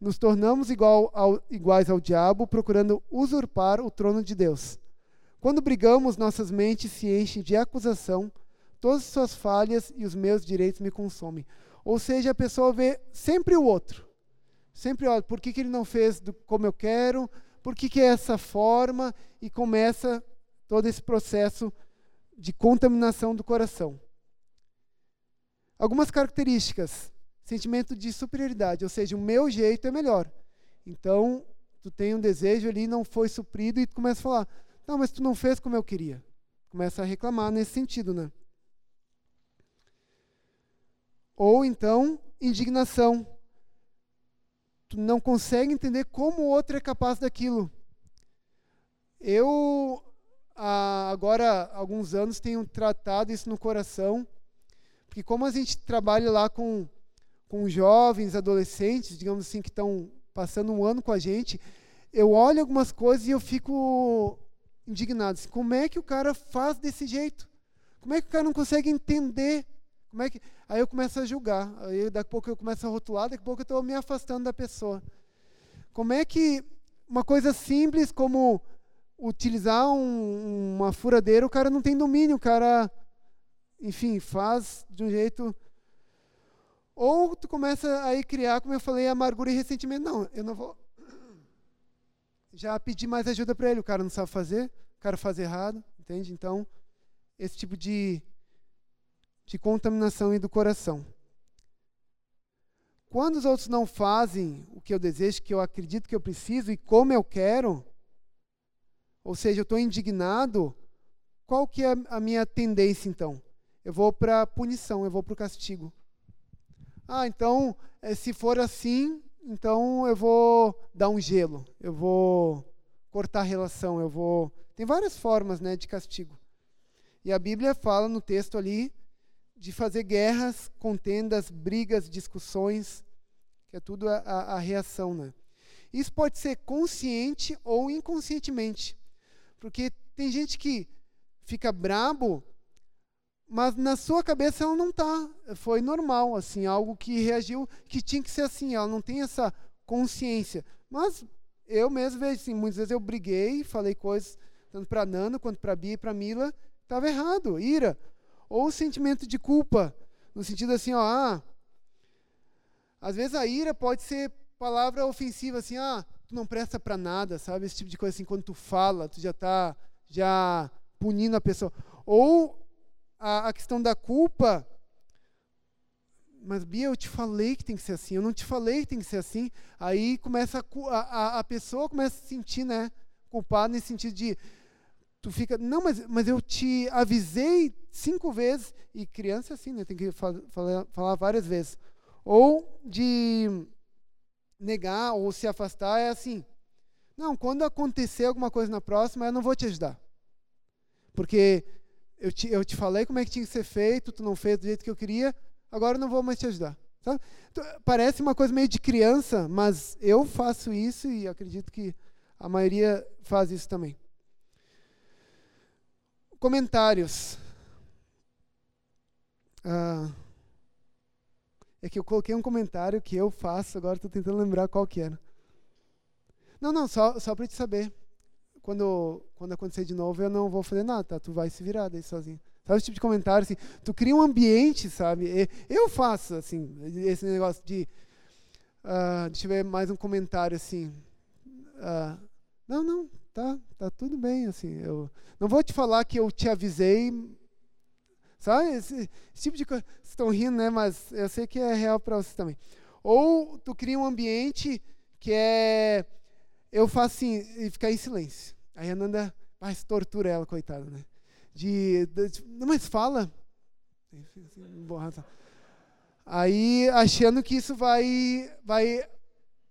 Nos tornamos igual ao, iguais ao diabo, procurando usurpar o trono de Deus. Quando brigamos, nossas mentes se enchem de acusação, todas as suas falhas e os meus direitos me consomem. Ou seja, a pessoa vê sempre o outro. Sempre, olha, por que, que ele não fez do, como eu quero? Por que, que é essa forma e começa todo esse processo de contaminação do coração. Algumas características. Sentimento de superioridade, ou seja, o meu jeito é melhor. Então, tu tem um desejo ali, não foi suprido, e tu começa a falar: Não, mas tu não fez como eu queria. Começa a reclamar nesse sentido, né? Ou então, indignação tu não consegue entender como o outro é capaz daquilo. Eu, agora, há alguns anos, tenho tratado isso no coração, porque como a gente trabalha lá com, com jovens, adolescentes, digamos assim, que estão passando um ano com a gente, eu olho algumas coisas e eu fico indignado. Assim, como é que o cara faz desse jeito? Como é que o cara não consegue entender como é que... Aí eu começo a julgar. Aí daqui a pouco eu começo a rotular, daqui a pouco eu estou me afastando da pessoa. Como é que uma coisa simples como utilizar um, uma furadeira, o cara não tem domínio, o cara enfim, faz de um jeito. Ou tu começa a criar, como eu falei, amargura e ressentimento. Não, eu não vou já pedir mais ajuda para ele. O cara não sabe fazer, o cara faz errado, entende? Então, esse tipo de, de contaminação e do coração. Quando os outros não fazem o que eu desejo, que eu acredito que eu preciso e como eu quero, ou seja, eu estou indignado, qual que é a minha tendência então? Eu vou para a punição, eu vou para o castigo. Ah, então, eh, se for assim, então eu vou dar um gelo, eu vou cortar a relação, eu vou. Tem várias formas né, de castigo. E a Bíblia fala no texto ali de fazer guerras, contendas, brigas, discussões, que é tudo a, a, a reação. Né? Isso pode ser consciente ou inconscientemente. Porque tem gente que fica brabo, mas na sua cabeça ela não está. Foi normal, assim, algo que reagiu, que tinha que ser assim. Ela não tem essa consciência. Mas eu mesmo vejo assim, muitas vezes eu briguei, falei coisas tanto para Nana quanto para Bia e para Mila, estava errado, ira. Ou o sentimento de culpa, no sentido assim, ó, ah, às vezes a ira pode ser palavra ofensiva, assim, ah, tu não presta para nada, sabe? Esse tipo de coisa assim, quando tu fala, tu já está já punindo a pessoa. Ou a, a questão da culpa, mas Bia, eu te falei que tem que ser assim, eu não te falei que tem que ser assim. Aí começa a, a, a pessoa começa a se sentir, né, culpada nesse sentido de tu fica, não, mas, mas eu te avisei cinco vezes, e criança é assim, né, tem que falar, falar várias vezes. Ou de negar ou se afastar é assim, não, quando acontecer alguma coisa na próxima, eu não vou te ajudar. Porque eu te, eu te falei como é que tinha que ser feito, tu não fez do jeito que eu queria, agora eu não vou mais te ajudar. Sabe? Então, parece uma coisa meio de criança, mas eu faço isso e acredito que a maioria faz isso também. Comentários. Ah, é que eu coloquei um comentário que eu faço, agora estou tentando lembrar qual que era. Não, não, só, só para te saber. Quando, quando acontecer de novo, eu não vou fazer nada, tá? Tu vai se virar daí sozinho. Sabe esse tipo de comentário, assim? Tu cria um ambiente, sabe? Eu faço, assim, esse negócio de... Uh, deixa eu ver mais um comentário, assim. Uh, não, não, tá, tá tudo bem, assim. Eu não vou te falar que eu te avisei, sabe? Esse, esse tipo de coisa. Vocês estão rindo, né? Mas eu sei que é real para vocês também. Ou tu cria um ambiente que é. Eu faço assim, e ficar em silêncio. Aí a Nanda, tortura ela, coitada, né? De, de não, mas fala. Aí achando que isso vai, vai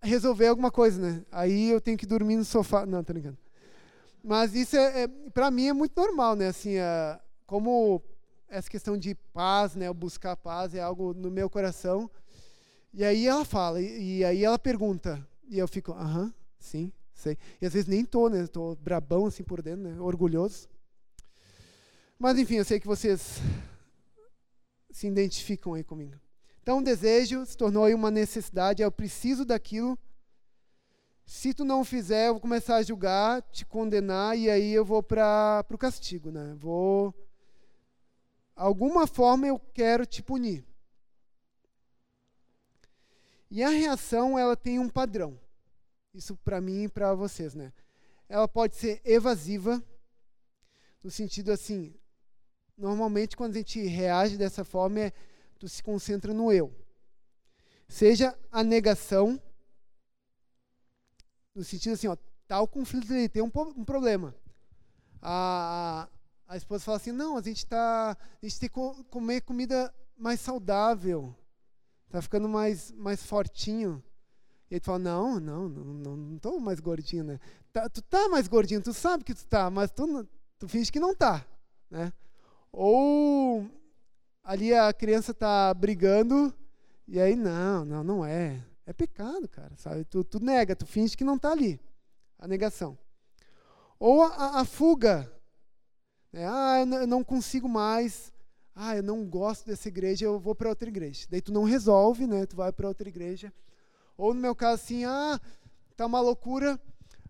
resolver alguma coisa, né? Aí eu tenho que dormir no sofá. Não, tô brincando. Mas isso é, é para mim é muito normal, né? Assim, é, como essa questão de paz, né? Buscar paz é algo no meu coração. E aí ela fala, e, e aí ela pergunta, e eu fico, aham, sim, sei. E às vezes nem tô, né? Tô brabão assim por dentro, né? Orgulhoso. Mas enfim, eu sei que vocês se identificam aí comigo. Então, o desejo se tornou uma necessidade, eu preciso daquilo. Se tu não fizer, eu vou começar a julgar, te condenar e aí eu vou para o castigo, né? Vou alguma forma eu quero te punir. E a reação, ela tem um padrão. Isso para mim e para vocês, né? Ela pode ser evasiva, no sentido assim, normalmente quando a gente reage dessa forma é tu se concentra no eu. Seja a negação, no sentido assim, ó, tal conflito tem um, um problema. A, a, a, esposa fala assim, não, a gente tá, a gente tem que comer comida mais saudável, tá ficando mais, mais fortinho. E ele fala, não, não, não, não, tô mais gordinho, né? Tá, tu tá mais gordinho, tu sabe que tu tá, mas tu, tu finge que não tá, né? Ou ali a criança está brigando e aí, não, não, não é. É pecado, cara, sabe? Tu, tu nega, tu finge que não está ali. A negação. Ou a, a fuga. Né? Ah, eu não consigo mais. Ah, eu não gosto dessa igreja, eu vou para outra igreja. Daí tu não resolve, né? Tu vai para outra igreja. Ou no meu caso assim, ah, tá uma loucura.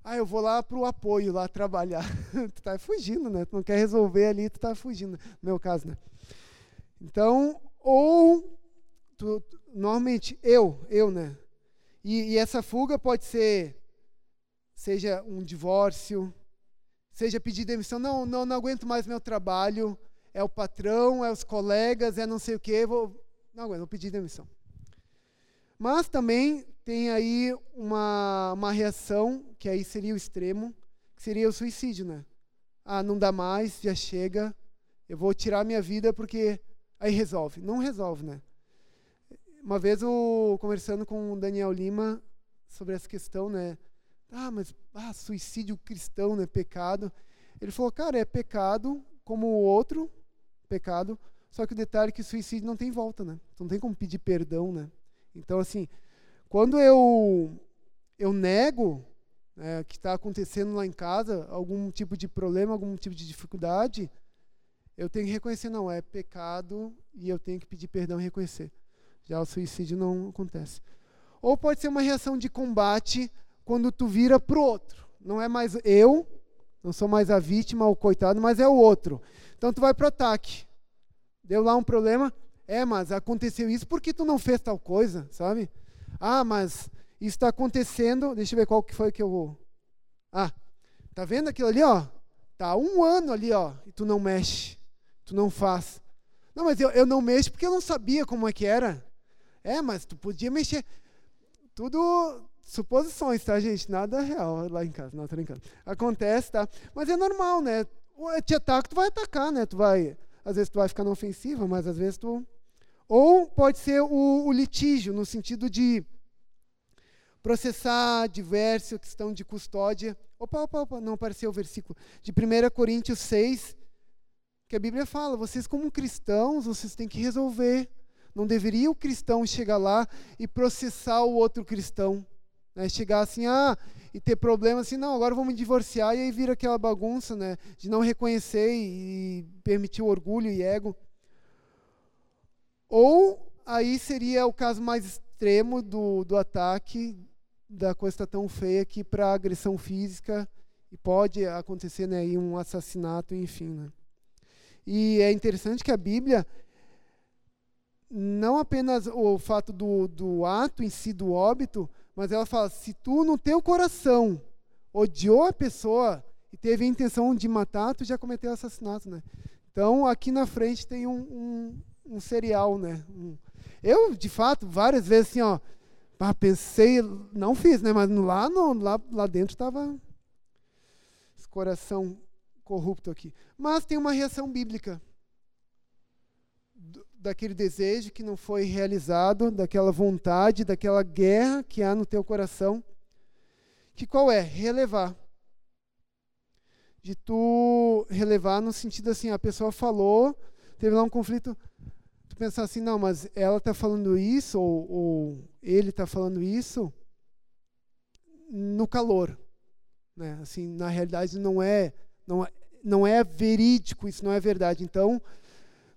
Ah, eu vou lá para o apoio, lá trabalhar. tu tá fugindo, né? Tu não quer resolver ali, tu tá fugindo. No meu caso, né? Então, ou tu, normalmente eu, eu, né? E, e, essa fuga pode ser seja um divórcio, seja pedir demissão, não, não, não aguento mais meu trabalho, é o patrão, é os colegas, é não sei o quê, vou não aguento, vou pedir demissão. Mas também tem aí uma, uma reação, que aí seria o extremo, que seria o suicídio, né? Ah, não dá mais, já chega, eu vou tirar minha vida porque aí resolve. Não resolve, né? Uma vez eu conversando com o Daniel Lima sobre essa questão, né? Ah, mas ah, suicídio cristão, né? Pecado. Ele falou, cara, é pecado como o outro pecado, só que o detalhe é que suicídio não tem volta, né? não tem como pedir perdão, né? Então, assim, quando eu eu nego né, que está acontecendo lá em casa algum tipo de problema, algum tipo de dificuldade, eu tenho que reconhecer, não, é pecado e eu tenho que pedir perdão e reconhecer. Já o suicídio não acontece. Ou pode ser uma reação de combate quando tu vira pro outro. Não é mais eu, não sou mais a vítima, o coitado, mas é o outro. Então tu vai pro ataque. Deu lá um problema, é, mas aconteceu isso porque tu não fez tal coisa, sabe? Ah, mas isso está acontecendo. Deixa eu ver qual que foi que eu vou. Ah, tá vendo aquilo ali, ó? Tá um ano ali, ó, e tu não mexe, tu não faz. Não, mas eu, eu não mexo porque eu não sabia como é que era. É, mas tu podia mexer. Tudo suposições, tá, gente? Nada real lá em casa. Não, tô brincando. Acontece, tá? Mas é normal, né? Te ataca, tu vai atacar, né? Tu vai. Às vezes tu vai ficar na ofensiva, mas às vezes tu. Ou pode ser o, o litígio, no sentido de processar diverso, questão de custódia. Opa, opa, opa, não apareceu o versículo. De 1 Coríntios 6, que a Bíblia fala, vocês como cristãos, vocês têm que resolver não deveria o cristão chegar lá e processar o outro cristão. Né? Chegar assim, ah, e ter problema assim, não, agora vamos divorciar, e aí vira aquela bagunça né? de não reconhecer e, permitir o orgulho e ego. Ou aí seria o caso mais extremo do, do ataque, da coisa tá tão feia que para agressão física, e pode acontecer né, um assassinato, enfim. Né? E é interessante que a Bíblia não apenas o fato do, do ato em si, do óbito, mas ela fala: se tu no teu coração odiou a pessoa e teve a intenção de matar, tu já cometeu assassinato, né? Então aqui na frente tem um, um, um serial, né? Um, eu, de fato, várias vezes assim, ó, pensei, não fiz, né? Mas lá, no, lá, lá dentro estava esse coração corrupto aqui. Mas tem uma reação bíblica daquele desejo que não foi realizado, daquela vontade, daquela guerra que há no teu coração, que qual é? Relevar. De tu relevar no sentido assim, a pessoa falou, teve lá um conflito, tu pensar assim, não, mas ela está falando isso, ou, ou ele está falando isso, no calor. Né? Assim, na realidade não é, não é, não é verídico, isso não é verdade. Então,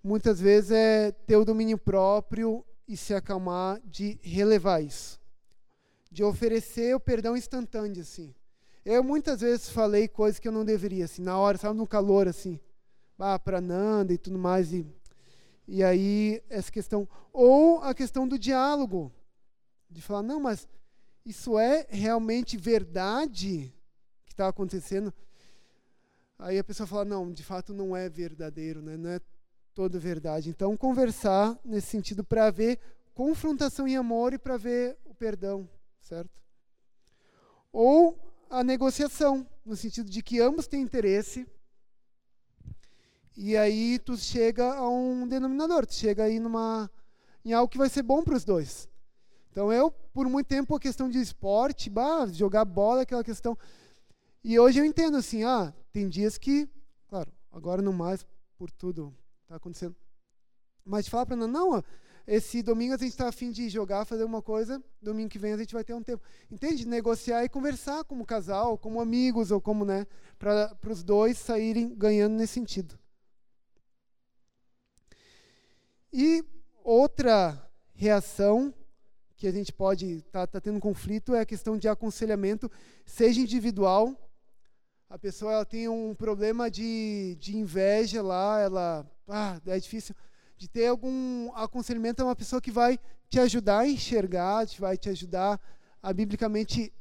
muitas vezes é ter o domínio próprio e se acalmar de relevar isso. De oferecer o perdão instantâneo, assim. Eu muitas vezes falei coisas que eu não deveria, assim, na hora, sabe, no calor, assim. Ah, para Nanda e tudo mais. E, e aí, essa questão. Ou a questão do diálogo. De falar, não, mas isso é realmente verdade que está acontecendo? Aí a pessoa fala, não, de fato não é verdadeiro, né? não é toda verdade. Então, conversar nesse sentido para ver confrontação em amor e para ver o perdão, certo? Ou a negociação, no sentido de que ambos têm interesse. E aí tu chega a um denominador, tu chega aí numa em algo que vai ser bom para os dois. Então eu, por muito tempo, a questão de esporte, bah, jogar bola, aquela questão. E hoje eu entendo assim, ah, tem dias que, claro, agora não mais por tudo está acontecendo. Mas falar para ela, não, esse domingo a gente está afim de jogar, fazer uma coisa, domingo que vem a gente vai ter um tempo. Entende? Negociar e conversar como casal, como amigos, ou como, né, para os dois saírem ganhando nesse sentido. E outra reação que a gente pode estar tá, tá tendo conflito é a questão de aconselhamento, seja individual. A pessoa ela tem um problema de, de inveja lá, ela ah, é difícil de ter algum aconselhamento é uma pessoa que vai te ajudar a enxergar, vai te ajudar a biblicamente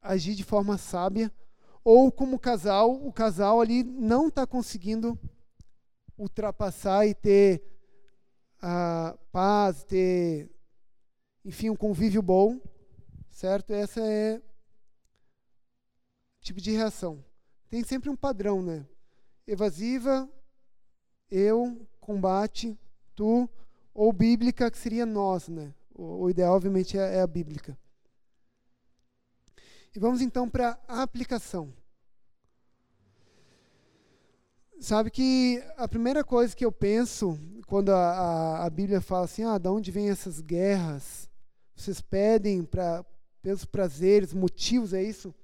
agir de forma sábia. Ou como casal, o casal ali não está conseguindo ultrapassar e ter a paz, ter, enfim, um convívio bom, certo? Essa é tipo de reação. Tem sempre um padrão, né? Evasiva, eu, combate, tu, ou bíblica, que seria nós, né? O, o ideal, obviamente, é, é a bíblica. E vamos então para a aplicação. Sabe que a primeira coisa que eu penso quando a, a, a Bíblia fala assim, ah, de onde vêm essas guerras? Vocês pedem para pelos prazeres, motivos, é isso?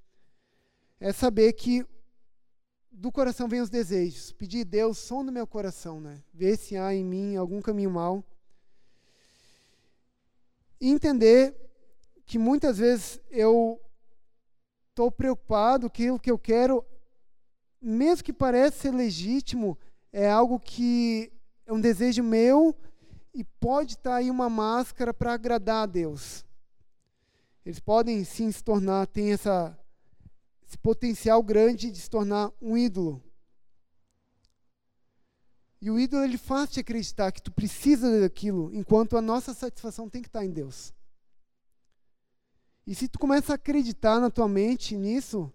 É saber que do coração vem os desejos. Pedir, Deus, som do meu coração, né? Ver se há em mim algum caminho mal. E entender que muitas vezes eu estou preocupado que o que eu quero, mesmo que pareça ser legítimo, é algo que é um desejo meu e pode estar tá aí uma máscara para agradar a Deus. Eles podem sim se tornar, tem essa esse potencial grande de se tornar um ídolo. E o ídolo ele faz te acreditar que tu precisa daquilo, enquanto a nossa satisfação tem que estar em Deus. E se tu começa a acreditar na tua mente nisso,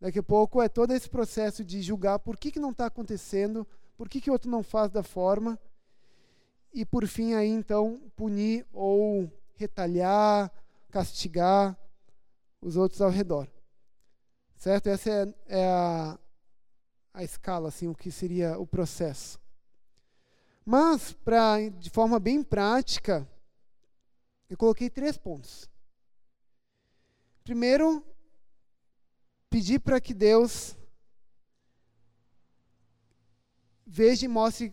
daqui a pouco é todo esse processo de julgar por que, que não está acontecendo, por que, que o outro não faz da forma, e por fim aí então punir ou retalhar, castigar os outros ao redor. Certo? Essa é, é a, a escala, assim, o que seria o processo. Mas, pra, de forma bem prática, eu coloquei três pontos. Primeiro, pedir para que Deus veja e mostre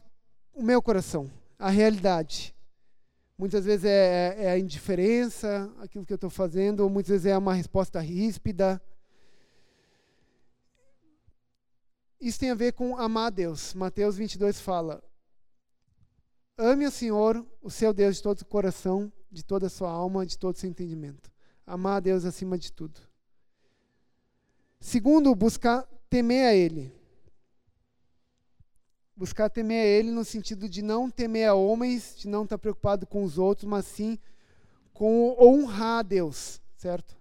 o meu coração, a realidade. Muitas vezes é, é, é a indiferença, aquilo que eu estou fazendo, ou muitas vezes é uma resposta ríspida, Isso tem a ver com amar a Deus. Mateus 22 fala: Ame o Senhor, o seu Deus, de todo o coração, de toda a sua alma, de todo o seu entendimento. Amar a Deus acima de tudo. Segundo, buscar temer a Ele. Buscar temer a Ele no sentido de não temer a homens, de não estar preocupado com os outros, mas sim com honrar a Deus, certo?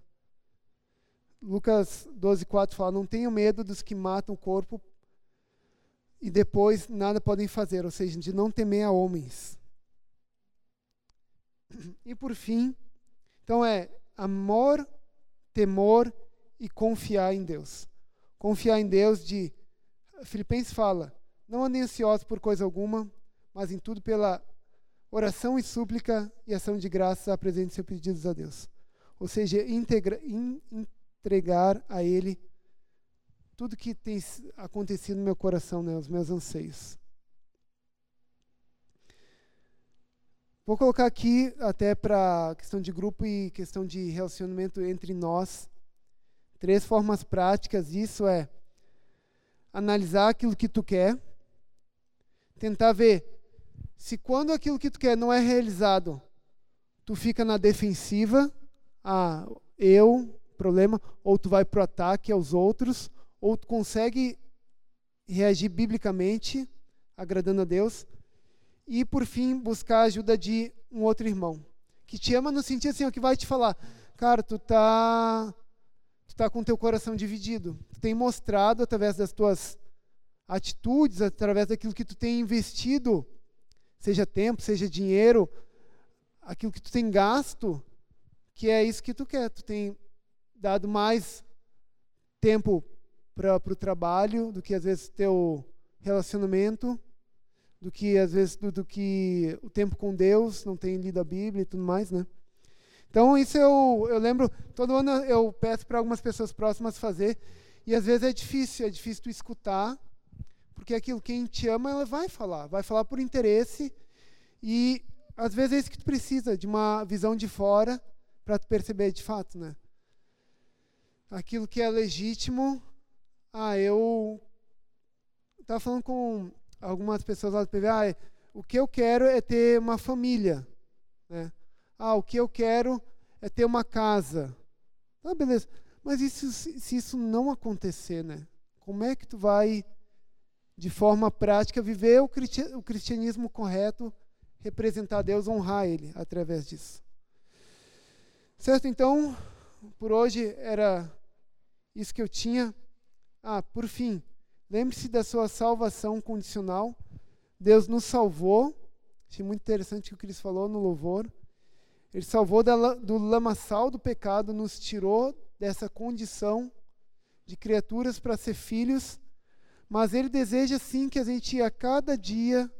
Lucas 12, 4 fala: Não tenham medo dos que matam o corpo e depois nada podem fazer, ou seja, de não temer a homens. E por fim, então é amor, temor e confiar em Deus. Confiar em Deus de Filipenses fala: não andem ansiosos por coisa alguma, mas em tudo pela oração e súplica e ação de graça apresente seus pedidos a Deus. Ou seja, integra, in, entregar a Ele tudo que tem acontecido no meu coração, né, os meus anseios. Vou colocar aqui, até para questão de grupo e questão de relacionamento entre nós, três formas práticas. Isso é analisar aquilo que tu quer, tentar ver se quando aquilo que tu quer não é realizado, tu fica na defensiva, ah, eu, problema, ou tu vai para o ataque aos outros, ou tu consegue reagir biblicamente, agradando a Deus, e por fim buscar a ajuda de um outro irmão que te ama no sentido assim, o que vai te falar, cara, tu tá tu tá com teu coração dividido. Tu tem mostrado através das tuas atitudes, através daquilo que tu tem investido, seja tempo, seja dinheiro, aquilo que tu tem gasto, que é isso que tu quer. Tu tem dado mais tempo para o trabalho do que às vezes teu relacionamento, do que às vezes do, do, que o tempo com Deus, não tem lido a Bíblia e tudo mais, né? Então isso eu, eu lembro, todo ano eu peço para algumas pessoas próximas fazer, e às vezes é difícil, é difícil tu escutar, porque aquilo quem te ama, ela vai falar, vai falar por interesse, e às vezes é isso que tu precisa, de uma visão de fora, para tu perceber de fato, né? Aquilo que é legítimo, ah, eu estava falando com algumas pessoas lá do PV, ah, o que eu quero é ter uma família. Né? Ah, o que eu quero é ter uma casa. Ah, beleza. Mas isso, se isso não acontecer, né? Como é que tu vai, de forma prática, viver o cristianismo correto, representar Deus, honrar Ele através disso? Certo? Então, por hoje era isso que eu tinha. Ah, por fim, lembre-se da sua salvação condicional. Deus nos salvou. Achei muito interessante o que o Cris falou no louvor. Ele salvou do lamaçal do pecado, nos tirou dessa condição de criaturas para ser filhos, mas Ele deseja sim que a gente a cada dia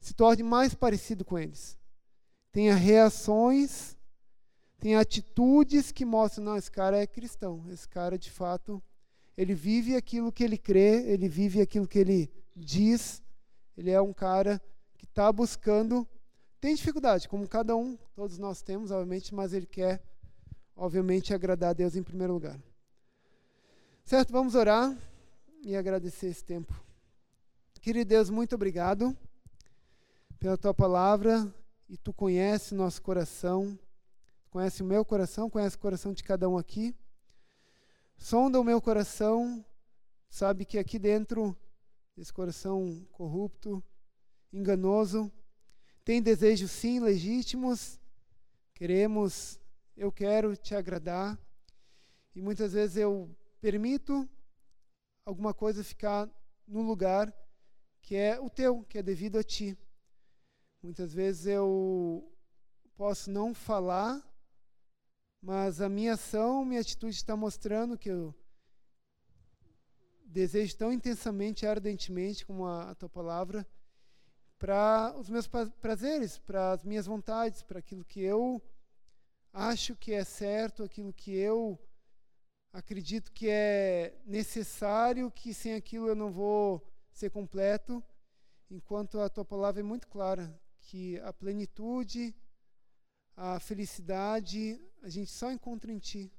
se torne mais parecido com eles. Tenha reações, tenha atitudes que mostram, não, esse cara é cristão, esse cara de fato, ele vive aquilo que ele crê, ele vive aquilo que ele diz, ele é um cara que está buscando tem dificuldade, como cada um, todos nós temos, obviamente, mas ele quer, obviamente, agradar a Deus em primeiro lugar. Certo? Vamos orar e agradecer esse tempo. Querido Deus, muito obrigado pela tua palavra e tu conhece nosso coração, conhece o meu coração, conhece o coração de cada um aqui. Sonda o meu coração, sabe que aqui dentro desse coração corrupto, enganoso, tem desejos sim legítimos, queremos, eu quero te agradar, e muitas vezes eu permito alguma coisa ficar no lugar que é o teu, que é devido a ti. Muitas vezes eu posso não falar, mas a minha ação, minha atitude está mostrando que eu desejo tão intensamente, ardentemente, como a, a tua palavra, para os meus prazeres, para as minhas vontades, para aquilo que eu acho que é certo, aquilo que eu acredito que é necessário, que sem aquilo eu não vou ser completo, enquanto a tua palavra é muito clara que a plenitude, a felicidade, a gente só encontra em ti.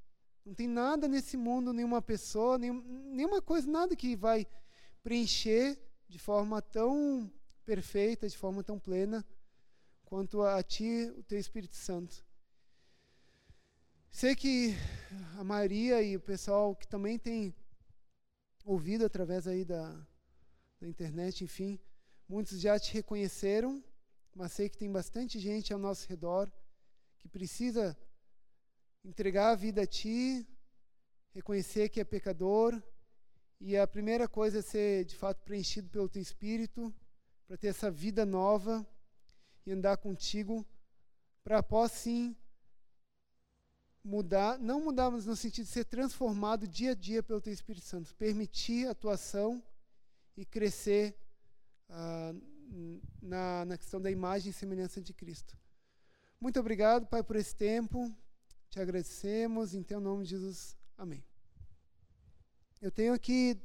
Não tem nada nesse mundo, nenhuma pessoa, nenhum, nenhuma coisa, nada que vai preencher de forma tão perfeita, de forma tão plena, quanto a ti, o teu Espírito Santo. Sei que a Maria e o pessoal que também tem ouvido através aí da, da internet, enfim, muitos já te reconheceram, mas sei que tem bastante gente ao nosso redor que precisa entregar a vida a ti, reconhecer que é pecador, e a primeira coisa é ser de fato preenchido pelo teu espírito para ter essa vida nova e andar contigo, para após sim mudar, não mudar, mas no sentido de ser transformado dia a dia pelo Teu Espírito Santo, permitir a atuação e crescer ah, na, na questão da imagem e semelhança de Cristo. Muito obrigado, Pai, por esse tempo. Te agradecemos. Em Teu nome, Jesus. Amém. Eu tenho aqui,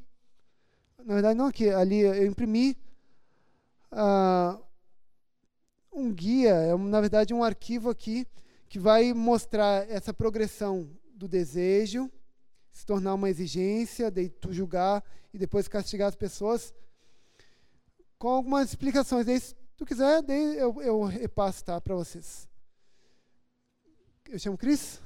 na verdade, não aqui, ali eu imprimi uh, um guia, é, na verdade um arquivo aqui, que vai mostrar essa progressão do desejo, se tornar uma exigência, de tu julgar e depois castigar as pessoas, com algumas explicações. Se tu quiser, eu, eu repasso tá, para vocês. Eu chamo Cris.